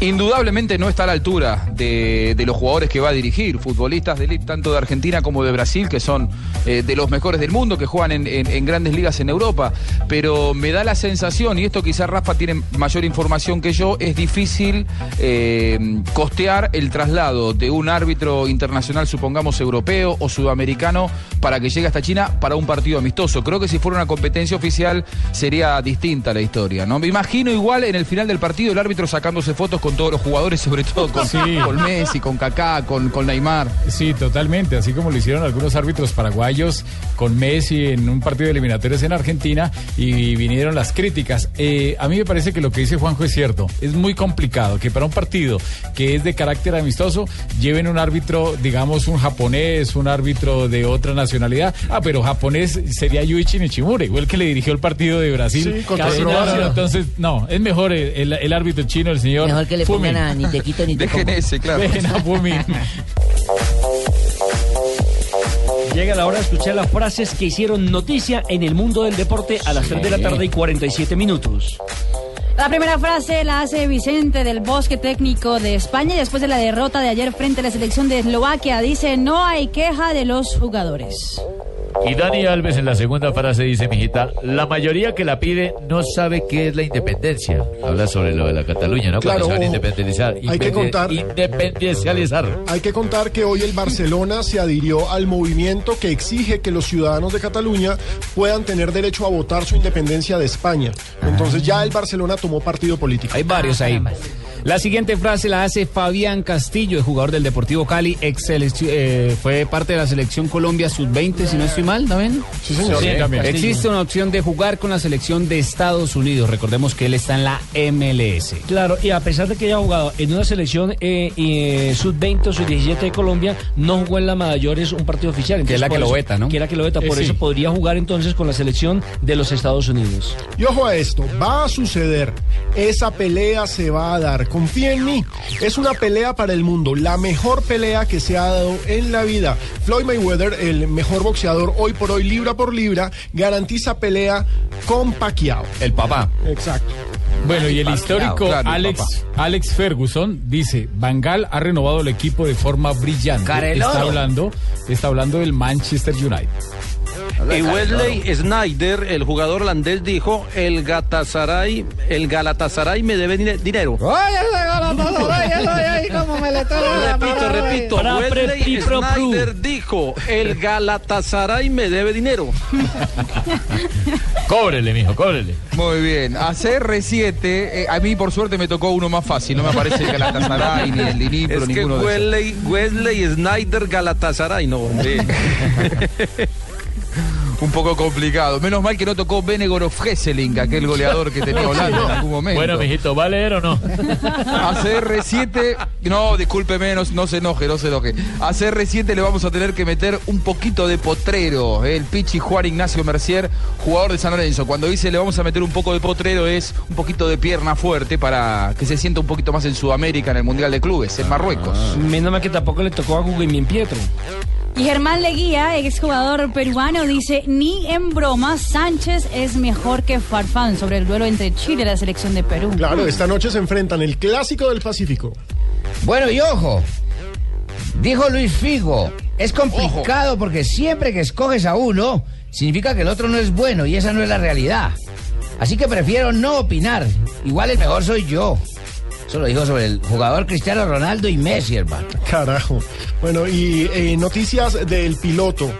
Indudablemente no está a la altura de, los jugadores que va a dirigir, futbolistas de elite, tanto de Argentina como de Brasil, que son eh, de los mejores del mundo, que juegan en grandes ligas en Europa. Pero me da la sensación, y esto quizás Rafa tiene mayor información que yo, es difícil eh, costear el traslado de un árbitro internacional, supongamos europeo o sudamericano, para que llegue hasta China para un partido amistoso. Creo que si fuera una competencia oficial sería distinta la historia. ¿no? Me imagino igual en el final del partido el árbitro sacándose fotos con todos los jugadores, sobre todo con, Sí. con Messi, con Kaká, con, con Neymar. Sí, totalmente, así como lo hicieron algunos árbitros paraguayos con Messi en un partido de eliminatorios en Argentina y vinieron las críticas. Eh, a mí me parece que lo que dice Juanjo es cierto, es muy complicado que para un partido que es de carácter amistoso lleven un árbitro, digamos un japonés, un árbitro de otra nacionalidad. Ah, pero japonés sería Yuichi Nishimura, igual que le dirigió el partido de Brasil. Sí, contra. Entonces, no, es mejor el, el- el árbitro chino, el señor Mejor que le pongan a ni te quito ni te Dejen como. ese, claro. Dejen a Fumin. Llega la hora de escuchar las frases que hicieron noticia en el mundo del deporte a las 3 de la tarde y 47 minutos. La primera frase la hace Vicente del Bosque Técnico de España y después de la derrota de ayer frente a la selección de Eslovaquia dice no hay queja de los jugadores. Y Dani Alves en la segunda frase dice, mijita, la mayoría que la pide no sabe qué es la independencia. Habla sobre lo de la Cataluña, ¿no? Claro, Cuando se van a independizar. Hay que contar- Independencializar. Hay que contar que hoy el Barcelona se adhirió al movimiento que exige que los ciudadanos de Cataluña puedan tener derecho a votar su independencia de España. Entonces ya el Barcelona tomó partido político. Hay varios ahí. La siguiente frase la hace Fabián Castillo, el jugador del Deportivo Cali, ex eh, fue parte de la selección Colombia sub-20, si no estoy mal, ¿también? Sí, señor. Sí, también. Existe una opción de jugar con la selección de Estados Unidos. Recordemos que él está en la MLS. Claro, y a pesar de que haya jugado en una selección eh, eh, sub-20 o sub-17 de Colombia, no jugó en la mayores un partido oficial. Que es la que lo veta, ¿no? Que es la que lo veta, por Eh, sí. eso podría jugar entonces con la selección de los Estados Unidos. Y ojo a esto, va a suceder. Esa pelea se va a dar. Confía en mí. Es una pelea para el mundo. La mejor pelea que se ha dado en la vida. Floyd Mayweather, el mejor boxeador hoy por hoy, libra por libra, garantiza pelea con Pacquiao. El papá. Exacto. Bueno, y el histórico claro, Alex, Alex Ferguson dice, Bangal ha renovado el equipo de forma brillante. Está hablando, está hablando del Manchester United. Y Wesley Snyder, el jugador holandés, dijo, el Galatasaray, el Galatasaray me debe dine- dinero. Repito, repito, Para Wesley Snyder dijo, el Galatasaray me debe dinero. Cóbrele, mijo, cóbrele. Muy bien. A CR7, eh, a mí por suerte me tocó uno más fácil. No me aparece el Galatasaray ni el Dinipro, Es que ninguno de esos. Wesley, Wesley Snyder Galatasaray, no, hombre. Un poco complicado. Menos mal que no tocó Benegorov Hesseling, aquel goleador que tenía Holanda en algún momento. Bueno, mijito, ¿va a leer o no? A CR7, no, discúlpeme, no, no se enoje, no se enoje. A CR7 le vamos a tener que meter un poquito de potrero. eh, El Pichi Juan Ignacio Mercier, jugador de San Lorenzo. Cuando dice le vamos a meter un poco de potrero es un poquito de pierna fuerte para que se sienta un poquito más en Sudamérica, en el Mundial de Clubes, en Marruecos. Menos mal que tampoco le tocó a Guillermo Pietro. Y Germán Leguía, exjugador peruano, dice, ni en broma Sánchez es mejor que Farfán sobre el duelo entre Chile y la selección de Perú. Claro, esta noche se enfrentan el clásico del Pacífico. Bueno, y ojo, dijo Luis Figo, es complicado porque siempre que escoges a uno, significa que el otro no es bueno y esa no es la realidad. Así que prefiero no opinar. Igual el mejor soy yo. Eso lo dijo sobre el jugador Cristiano Ronaldo y Messi, hermano. Carajo. Bueno, y eh, noticias del piloto.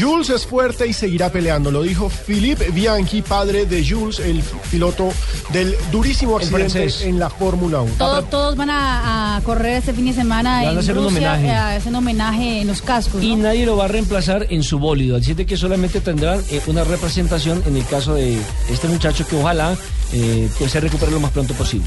Jules es fuerte y seguirá peleando, lo dijo Philippe Bianchi, padre de Jules, el piloto del durísimo accidente francés. en la Fórmula 1. Todos, todos van a, a correr este fin de semana van a en hacer un homenaje. eh, a hacer un homenaje en los cascos. Y nadie lo va a reemplazar en su bólido. Así de que solamente tendrán eh, una representación en el caso de este muchacho que ojalá eh, pues se recupere lo más pronto posible.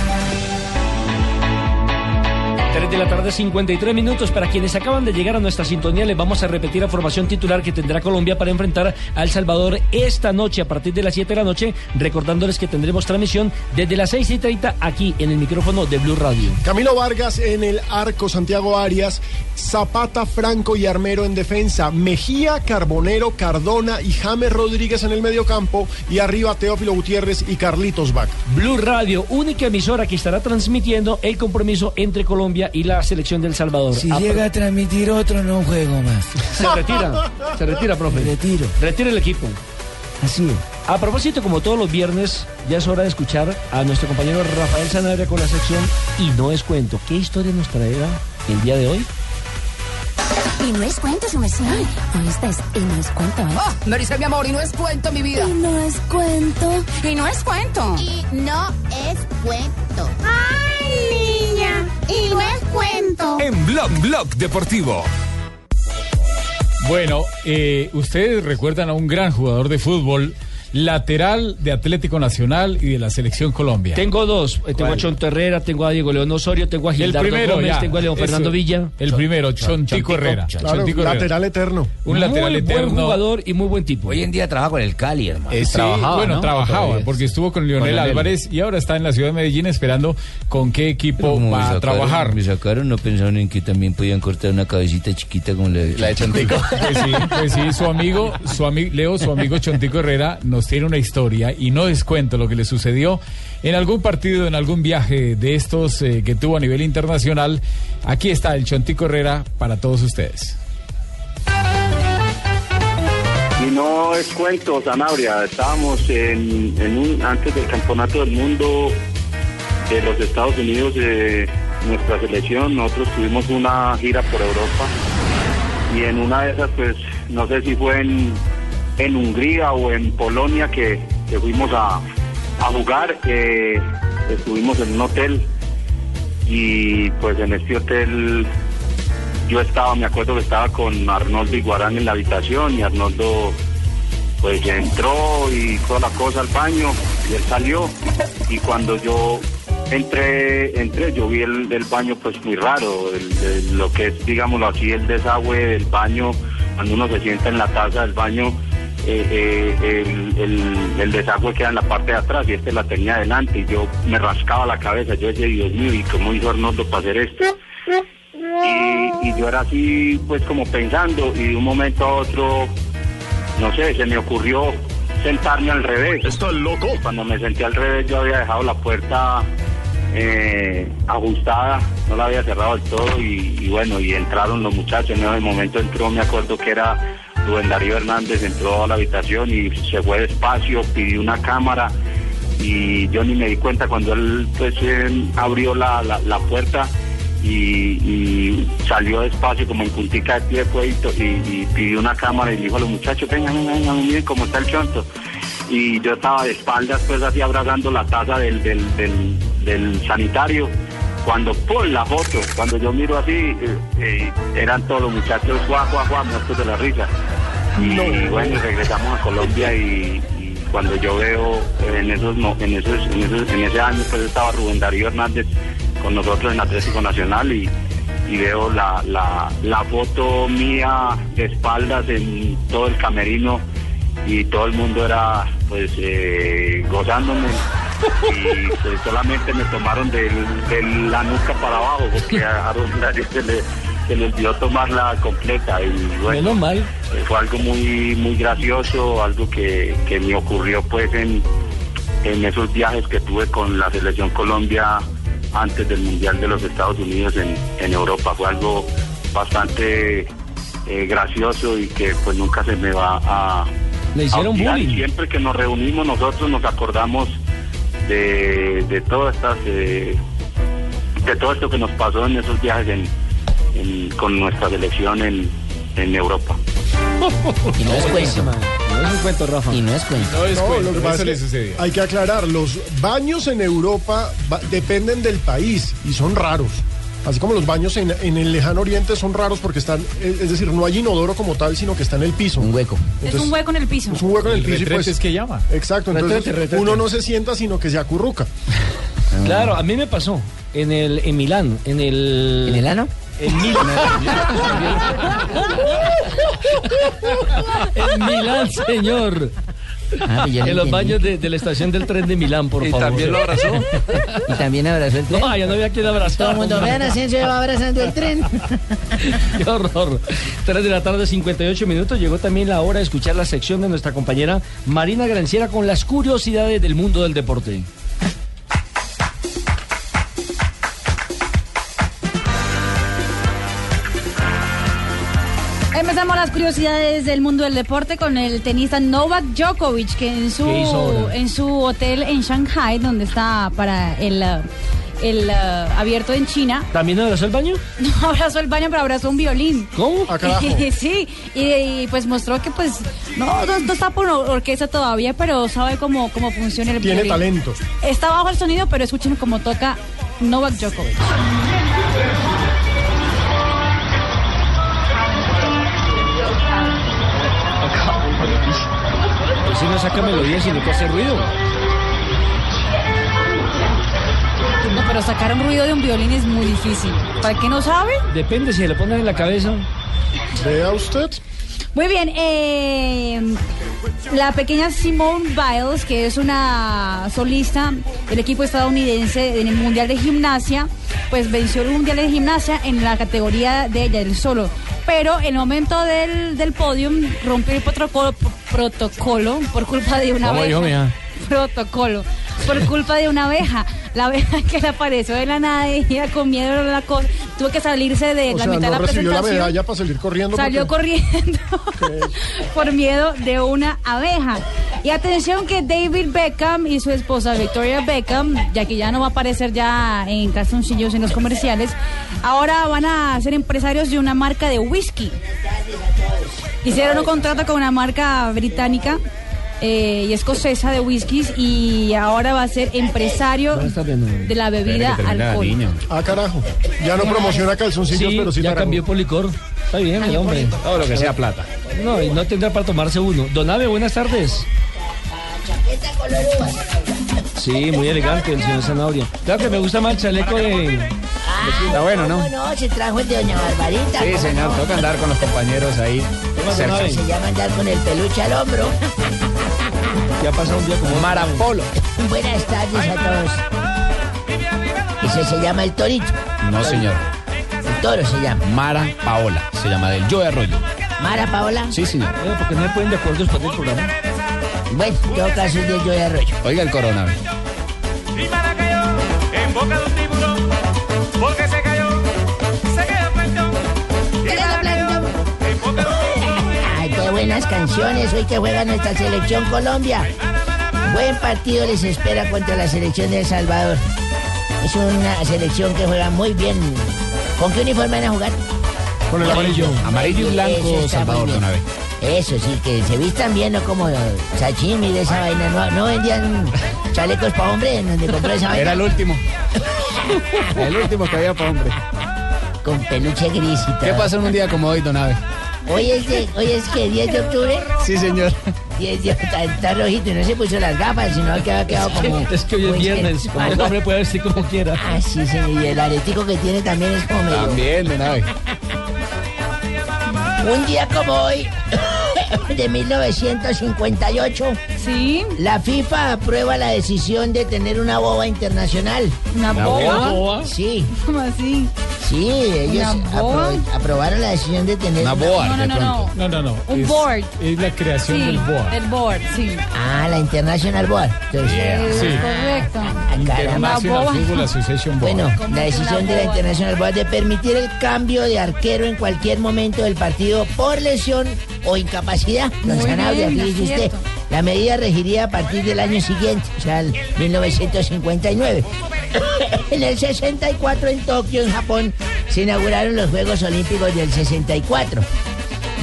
3 de la tarde, 53 minutos. Para quienes acaban de llegar a nuestra sintonía, les vamos a repetir la formación titular que tendrá Colombia para enfrentar a El Salvador esta noche a partir de las 7 de la noche. Recordándoles que tendremos transmisión desde las 6 y 30 aquí en el micrófono de Blue Radio. Camilo Vargas en el arco, Santiago Arias, Zapata, Franco y Armero en defensa, Mejía, Carbonero, Cardona y James Rodríguez en el mediocampo y arriba Teófilo Gutiérrez y Carlitos Vaca. Blue Radio, única emisora que estará transmitiendo el compromiso entre Colombia y la selección del Salvador. Si A- llega a transmitir otro, no juego más. Se retira, se retira, profe. Retiro. Retira el equipo. Así es. A propósito, como todos los viernes, ya es hora de escuchar a nuestro compañero Rafael Sanabria con la sección Y no es cuento. ¿Qué historia nos traerá el día de hoy? Y no es cuento, su merced. ¿Oíste? Y no es cuento, ¿eh? Oh, Maricel, mi amor, y no es cuento, mi vida. Y no es cuento. Y no es cuento. Y no es cuento. ¡Ay! Y no es cuento. En Blog Blog Deportivo. Bueno, eh, ustedes recuerdan a un gran jugador de fútbol, lateral de Atlético Nacional y de la Selección Colombia. Tengo dos. Eh, Tengo a Chonto Herrera, tengo a Diego León Osorio, tengo a El Gildardo primero, Gómez, ya, tengo a León eso. Fernando Villa. El primero, Chontico Herrera. Claro, lateral eterno. Un lateral muy eterno. buen jugador y muy buen tipo. Hoy en día trabaja con el Cali, hermano. Eh, sí, bueno, trabajaba, porque estuvo con Lionel. Álvarez y ahora está en la ciudad de Medellín esperando con qué equipo va a sacaron- trabajar. Me sacaron, no pensaron en que también podían cortar una cabecita chiquita como la de, La de Chontico. Pues sí, pues sí, su amigo, su amigo, Leo, su amigo Chontico Herrera nos tiene una historia y no descuento lo que le sucedió en algún partido, en algún viaje de estos eh, que tuvo a nivel internacional. Aquí está el Chontico Herrera para todos ustedes. Y no es cuento. Estábamos en, un, antes del campeonato del mundo de los Estados Unidos, de nuestra selección, nosotros tuvimos una gira por Europa y en una de esas, pues, no sé si fue en, en Hungría o en Polonia que, fuimos a, a jugar, estuvimos en un hotel y pues en este hotel yo estaba, me acuerdo que estaba con Arnoldo Iguarán en la habitación y Arnoldo pues entró y toda la cosa al baño y él salió. Y cuando yo entré, entré yo vi el, el baño pues muy raro, el- el- lo que es digámoslo así el desagüe del baño, cuando uno se sienta en la taza del baño, eh, eh, el, el- el desagüe queda en la parte de atrás y este la tenía adelante y yo me rascaba la cabeza, yo decía Dios mío, ¿y cómo hizo Arnoldo para hacer esto? Y, y yo era así pues como pensando y de un momento a otro no sé, se me ocurrió sentarme al revés. ¿Estás loco? Cuando me senté al revés yo había dejado la puerta eh, ajustada, no la había cerrado del todo y, y bueno, y entraron los muchachos. En ese momento entró, me acuerdo que era Rubén Darío Hernández, entró a la habitación y se fue despacio, pidió una cámara y yo ni me di cuenta cuando él pues eh, abrió la, la, puerta y, salió despacio como en puntica de pie fue y, y- pidió una cámara y dijo a los muchachos, vengan, vengan, miren cómo está el chonto. Y yo estaba de espaldas pues así abrazando la taza del, del, del sanitario. Cuando por la foto, cuando yo miro así, eh, eh, eran todos los muchachos guau, guau, guau, muertos de la risa. Y bueno, regresamos a Colombia y, y cuando yo veo eh, en esos, en esos, en esos, en ese año pues estaba Rubén Darío Hernández con nosotros en Atlético Nacional y, y veo la, la, la foto mía de espaldas en todo el camerino y todo el mundo era pues eh, gozándome y pues solamente me tomaron de la nuca para abajo porque a Darío se le, se le olvidó tomarla completa y bueno Menos mal. eh, fue algo muy muy gracioso, algo que, que me ocurrió pues en, en esos viajes que tuve con la selección Colombia antes del Mundial de los Estados Unidos en, en Europa. Fue algo bastante eh, gracioso y que pues nunca se me va a... Le hicieron a bullying. Siempre que nos reunimos nosotros nos acordamos de, de todas estas... eh, de todo esto que nos pasó en esos viajes en- en- con nuestra selección en, en Europa. Y no es cuento. No es un cuento, Rafa. Y no es cuento. No, lo que pasa es que hay que aclarar, los baños en Europa dependen del país y son raros. Así como los baños en, en el lejano oriente son raros porque están, es decir, no hay inodoro como tal, sino que está en el piso. Un hueco. Es un hueco en el piso. Es un hueco en el, El piso y pues, es que llama. Exacto, entonces Retrete, retrete. uno no se sienta, sino que se acurruca. Claro, a mí me pasó en el en Milán, en el ¿En el ano? En Milán. en Milán, señor. Ah, en los entendí. baños de, de la estación del tren de Milán, por ¿Y favor. también lo abrazó? Y también abrazó el tren. No, ya no había quien abrazar. Todo el mundo, vean, Asensio va abrazando el tren. Qué horror. 3 de la tarde, 58 minutos. Llegó también la hora de escuchar la sección de nuestra compañera Marina Granciera con las curiosidades del mundo del deporte. Las curiosidades del mundo del deporte con el tenista Novak Djokovic, que en su, en su hotel en Shanghai, donde está para el, uh, el uh, abierto en China, ¿También abrazó el baño? no abrazó el baño, pero abrazó un violín. ¿Cómo? Carajo. sí, y, y, pues mostró que pues no, no, no está por orquesta todavía, pero sabe cómo, cómo funciona el Tiene violín. talento. Está bajo el sonido, pero escuchen cómo toca Novak Djokovic. Si no saca melodía, sino que hace ruido. No, pero sacar un ruido de un violín es muy difícil. ¿Para qué no sabe? Depende, si le ponen en la cabeza. Vea usted. Muy bien, eh, la pequeña Simone Biles, que es una solista del equipo estadounidense en el Mundial de Gimnasia, pues venció el Mundial de Gimnasia en la categoría de ella, del solo. Pero en el momento del, del podium rompió el protocolo, protocolo por culpa de una ¿Cómo dijo? Protocolo, por culpa de una abeja. La abeja que le apareció de la nada y ella con miedo la cosa, tuvo que salirse de O la sea, mitad no de la recibió la presentación. medalla para salir corriendo. Salió porque- corriendo por miedo de una abeja. Y atención que David Beckham y su esposa Victoria Beckham, ya que ya no va a aparecer ya en calzoncillos en los comerciales, ahora van a ser empresarios de una marca de whisky. Hicieron un contrato con una marca británica eh, y escocesa de whiskies y ahora va a ser empresario de la bebida alcohólica. Ah, carajo. Ya no promociona calzoncillos, Sí, pero sí ya cambió por licor. Está bien, el hombre. Todo lo que sea plata. No, y no tendrá para tomarse uno. Don Ave, buenas tardes. Sí, muy elegante el señor Zanahoria. Claro que me gusta más el chaleco de... Está bueno, ¿no? ¿Cómo no? Se trajo el de Doña Barbarita. Sí, ¿cómo señor, no? toca andar con los compañeros ahí. Eso se llama andar con el peluche al hombro. Ya pasado un día como... Marapolo. Buenas tardes a todos. Ese se llama el torito. No, señor. El toro se llama. Mara Paola, se llama del Joe Arroyo. Mara Paola. Sí, señor. Oiga, ¿por qué no me pueden de acuerdo después del programa? Bueno, en todo caso es de Joy Arroyo. Oiga el corona. En boca de un tiburón, porque se buenas canciones hoy que juega nuestra selección Colombia. Buen partido les espera contra la selección de El Salvador. Es una selección que juega muy bien. ¿Con qué uniforme van a jugar? Con el amarillo. Amarillo y blanco, Salvador, muy de bien. una vez. Eso sí, que se vistan bien, no como sashimi de esa vaina. No, no vendían chalecos para hombre en donde compró esa vaina. Era el último. el último que había para hombre. Con peluche gris y todo. ¿Qué pasó en un día como hoy, don Ave? Hoy es, de, hoy es que 10 de octubre. Sí, señor. 10 de está, está rojito y no se puso las gafas, sino que había quedado como. Es que hoy es como viernes, como el hombre puede vestir como quiera. Ah, sí, señor. Y el aretico que tiene también es como medio. También, don Ave. Un día como hoy, de 1958, ¿Sí? la FIFA aprueba la decisión de tener una boba internacional. ¿Una ¿Una boba? boba? Sí, ¿Cómo así? Sí, ellos aprobaron la decisión de tener Una boa, No, no, de no, pronto. no. No, no, no. Un Es- board. Es la creación Sí, del BOA. del board, sí. Ah, la International Board. Entonces, Sí. correcto. ah, caramba. International boa. Football Association Board. Bueno, ¿Cómo la decisión de la? International Board de permitir el cambio de arquero en cualquier momento del partido por lesión o incapacidad. Don Muy Sanabria, bien, aquí dice usted. acierto. La medida regiría a partir del año siguiente, o sea, el 1959. en el 64 en Tokio, en Japón, se inauguraron los Juegos Olímpicos del 64.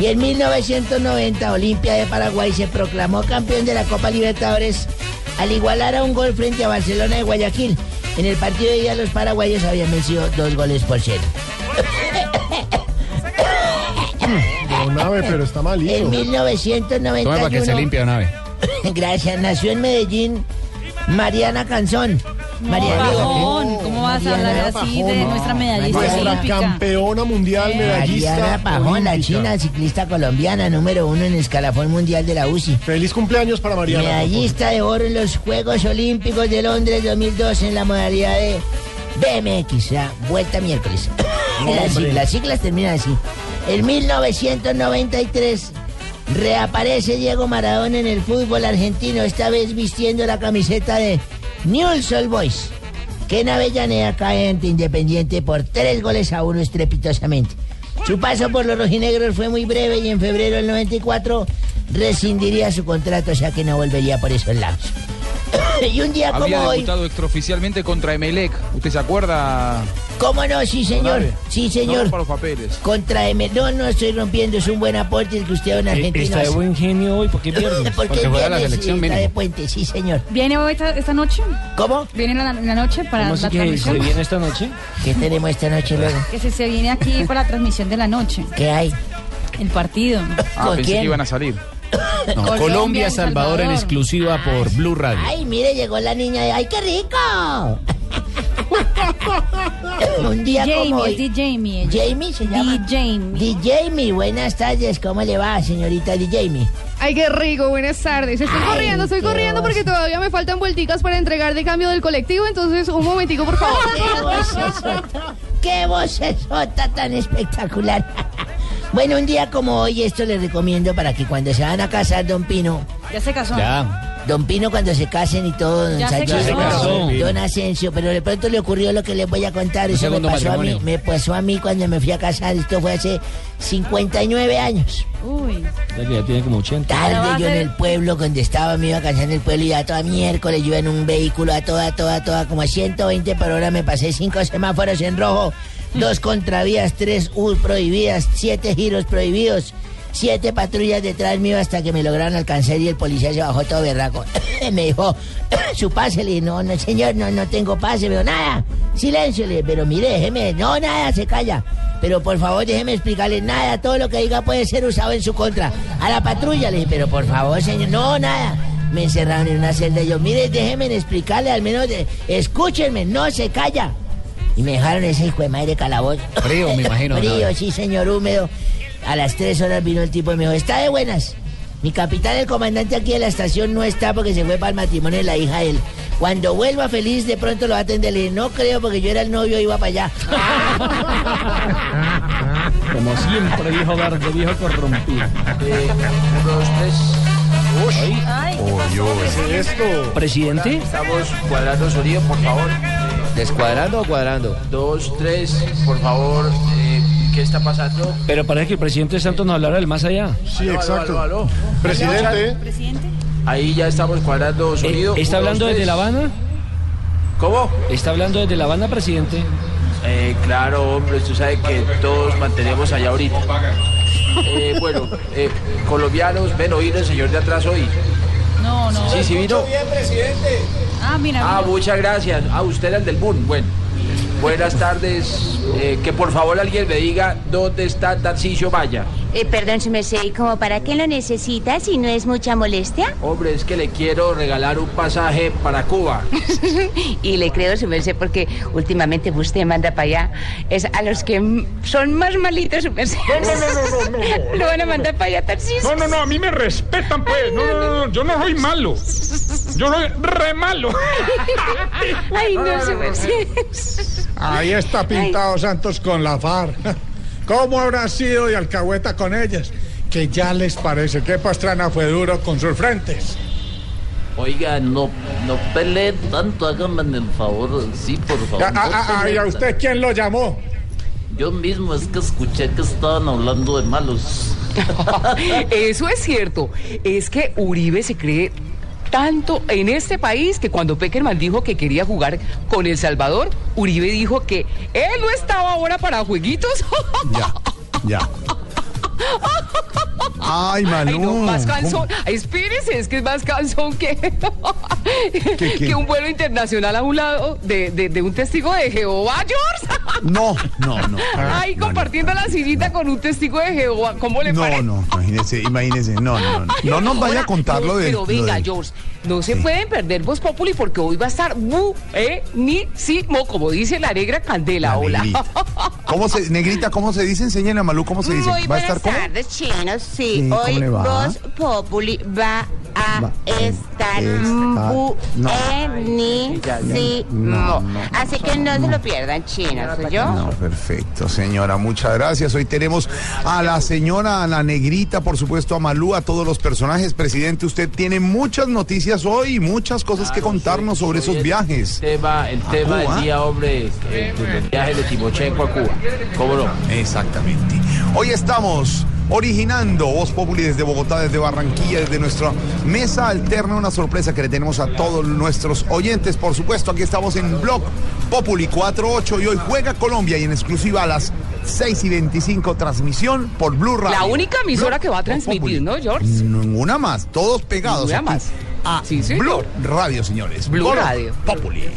Y en 1990, Olimpia de Paraguay se proclamó campeón de la Copa Libertadores al igualar a un gol frente a Barcelona de Guayaquil. En el partido de ida los paraguayos habían vencido dos goles por cero. Don Ave, pero está En malito. Tome para que se 1991, limpie, don Ave. gracias, nació en Medellín Mariana Canzón. Mariana, Pajón, ¿cómo vas a hablar Mariana así de Pajón. nuestra medallista Nuestra olímpica? campeona mundial medallista. Mariana Pajón, la olímpica. china ciclista colombiana, número uno en el escalafón mundial de la UCI. Feliz cumpleaños para Mariana. Medallista de oro en los Juegos Olímpicos de Londres 2002 en la modalidad de BMX, o sea, vuelta miércoles. las, sig- las siglas terminan así. En 1993 reaparece Diego Maradona en el fútbol argentino, esta vez vistiendo la camiseta de Newell's Old Boys, que en Avellaneda cae ante Independiente por tres goles a uno estrepitosamente. Su paso por los rojinegros fue muy breve y en febrero del 94 rescindiría su contrato, ya que no volvería por esos lados. y un día Había como hoy... debutado extraoficialmente contra Emelec. ¿Usted se acuerda? ¿Cómo no? Sí, señor. Sí, No señor. los papeles. Contra M. No, no estoy rompiendo. Es un buen aporte el que usted, don argentino. Está de buen genio hoy, porque viernes. Porque, es viernes y está de puente, sí, señor. ¿Viene hoy esta, esta noche? ¿Cómo? ¿Viene en la, en la noche para ¿Cómo la se viene esta noche? ¿Qué tenemos esta noche luego? Que se, se viene aquí para la transmisión de la noche. ¿Qué hay? El partido. Ah, ¿Con pensé quién? que iban a salir. No, Colombia, Salvador en exclusiva por Blue Radio. Ay, mire, llegó la niña de... ¡Ay, qué rico! Un día como Jamie, hoy... es de Jamie. ella. Jamie se llama. Di Jamie. Di Jamie, buenas tardes. ¿Cómo le va, señorita Di Jamie? Ay, qué rico, buenas tardes. Estoy Ay, corriendo, estoy corriendo porque todavía me faltan vuelticas para entregar de cambio del colectivo, entonces un momentico, por favor. ¡Qué vocesota! ¡Qué vocesota tan espectacular! bueno, un día como hoy, esto les recomiendo para que cuando se van a casar, don Pino, Ya se casó. Ya. Don Pino cuando se casen y todo, don Ya se Sayas, casó. don Asensio, pero de pronto le ocurrió lo que les voy a contar. Un Eso me segundo pasó, a mí, matrimonio. me pasó a mí cuando me fui a casar. Esto fue hace 59 años. Uy. Ya que ya tiene como 80. Tarde yo en el pueblo donde estaba, me iba a casar en el pueblo y a toda miércoles yo iba en un vehículo a toda, toda, toda, como a 120 por hora me pasé cinco semáforos en rojo, dos contravías, tres U prohibidas, siete giros prohibidos, siete patrullas detrás mío hasta que me lograron alcanzar y el policía se bajó todo berraco. me dijo, su pase, le dije, no, no, señor, no, no tengo pase, dijo, nada, silencio, le dije, pero mire, déjeme, no, nada, se calla. Pero por favor, déjeme explicarle nada, todo lo que diga puede ser usado en su contra. A la patrulla, le dije, pero por favor, señor, no, nada. Me encerraron en una celda y yo, mire, déjeme explicarle, al menos, de- escúchenme, no se calla. Y me dejaron ese hijo de madre calabozo. Frío, me imagino, Frío, sí, señor, húmedo. A las tres horas vino el tipo y me dijo, está de buenas. Mi capitán, el comandante aquí de la estación, no está porque se fue para el matrimonio de la hija de él. Cuando vuelva feliz, de pronto lo va a atender. Le dije, no creo porque yo era el novio y iba para allá. Como siempre, viejo verde, viejo corrompido. dos, tres. ¿Qué es esto? ¿Presidente? Estamos cuadrando sonido, por favor. ¿Descuadrando o cuadrando? Dos, tres, por favor. eh, ¿Qué está pasando? Pero parece que el presidente Santos nos hablará del más allá. Sí, Aló, exacto. aló, aló. Presidente. Ahí ya estamos cuadrando sonido. Eh, ¿Está Uno, hablando desde. La Habana? ¿Cómo? ¿Está hablando desde La Habana, presidente? Eh, claro, hombre, tú sabes que todos mantenemos allá ahorita. Eh, bueno, eh, colombianos, ven oír el señor de atrás hoy. No, no. Sí, sí vino. presidente. Ah, mira. Ah, mira. muchas gracias. Ah, usted era el del Moon. Bueno, buenas tardes. Eh, que por favor alguien me diga dónde está Tarcisio Maya. Eh, perdón, su merced, ¿y como para qué lo necesita si no es mucha molestia? Hombre, es que le quiero regalar un pasaje para Cuba. y le creo, su merced, porque últimamente usted manda para allá es a los que son más malitos, su merced. No, no, no, no, no, no. Lo van a mandar para allá, Tarcisio. No, no, no, a mí me respetan, pues. No, no, no, no, yo no soy malo. Yo soy re malo. Ay, no, su merced. Ahí está pintado Santos con la FARC. ¿Cómo habrá sido de alcahueta con ellas? Que ya les parece que Pastrana fue duro con sus frentes. Oiga, no, no peleen tanto, háganme el favor, sí, por favor. Ah, ah, ah, no ¿Y a usted quién lo llamó? Yo mismo es que escuché que estaban hablando de malos. Eso es cierto. Es que Uribe se cree tanto en este país que cuando Peckerman dijo que quería jugar con El Salvador, Uribe dijo que él no estaba ahora para jueguitos. Ya, ya. Ay, Malú. Ay, no, más cansón. Ay, espérese, es que es más cansón que, qué? que un vuelo internacional a un lado de, de- de un testigo de Jehová, George. No, no, no. Ay, compartiendo la sillita con un testigo de Jehová. ¿Cómo le No, parece? no, imagínese, imagínese. No, no, no. No nos vaya a contar lo de. Pero venga, de- George, no se pueden perder Voz Populi porque hoy va a estar buenísimo, como dice la negra Candela. Hola. negrita. ¿Cómo se, negrita, cómo se dice? Enséñale a Malú cómo se dice. Muy ¿Va a estar buenas cómo? tardes, chinos. Sí, Sí, ¿cómo hoy? Voz Populi va a Va estar no. buenísimo. No, no. Así que no se lo pierdan, chinos. ¿yo? No, perfecto, señora. Muchas gracias. Hoy tenemos a la señora, a la negrita, por supuesto, a Malú, a todos los personajes. Presidente, usted tiene muchas noticias hoy muchas cosas que contarnos sobre esos viajes. El tema, el ¿A tema Cuba? del día, hombre, eh, del viaje de Timochenko a Cuba. ¿Cómo no? Exactamente. Hoy estamos originando Voz Populi desde Bogotá, desde Barranquilla, desde nuestra mesa alterna, una sorpresa que le tenemos a todos nuestros oyentes. Por supuesto, aquí estamos en Blog Populi 48 y hoy juega Colombia y en exclusiva a las 6 y 25 transmisión por Blue Radio. La única emisora Blog que va a transmitir, Populi. ¿no, George? Ninguna más, todos pegados. Ninguna aquí más. A Sí, señor. Blue Radio, señores. Blue Blog Radio. Populi.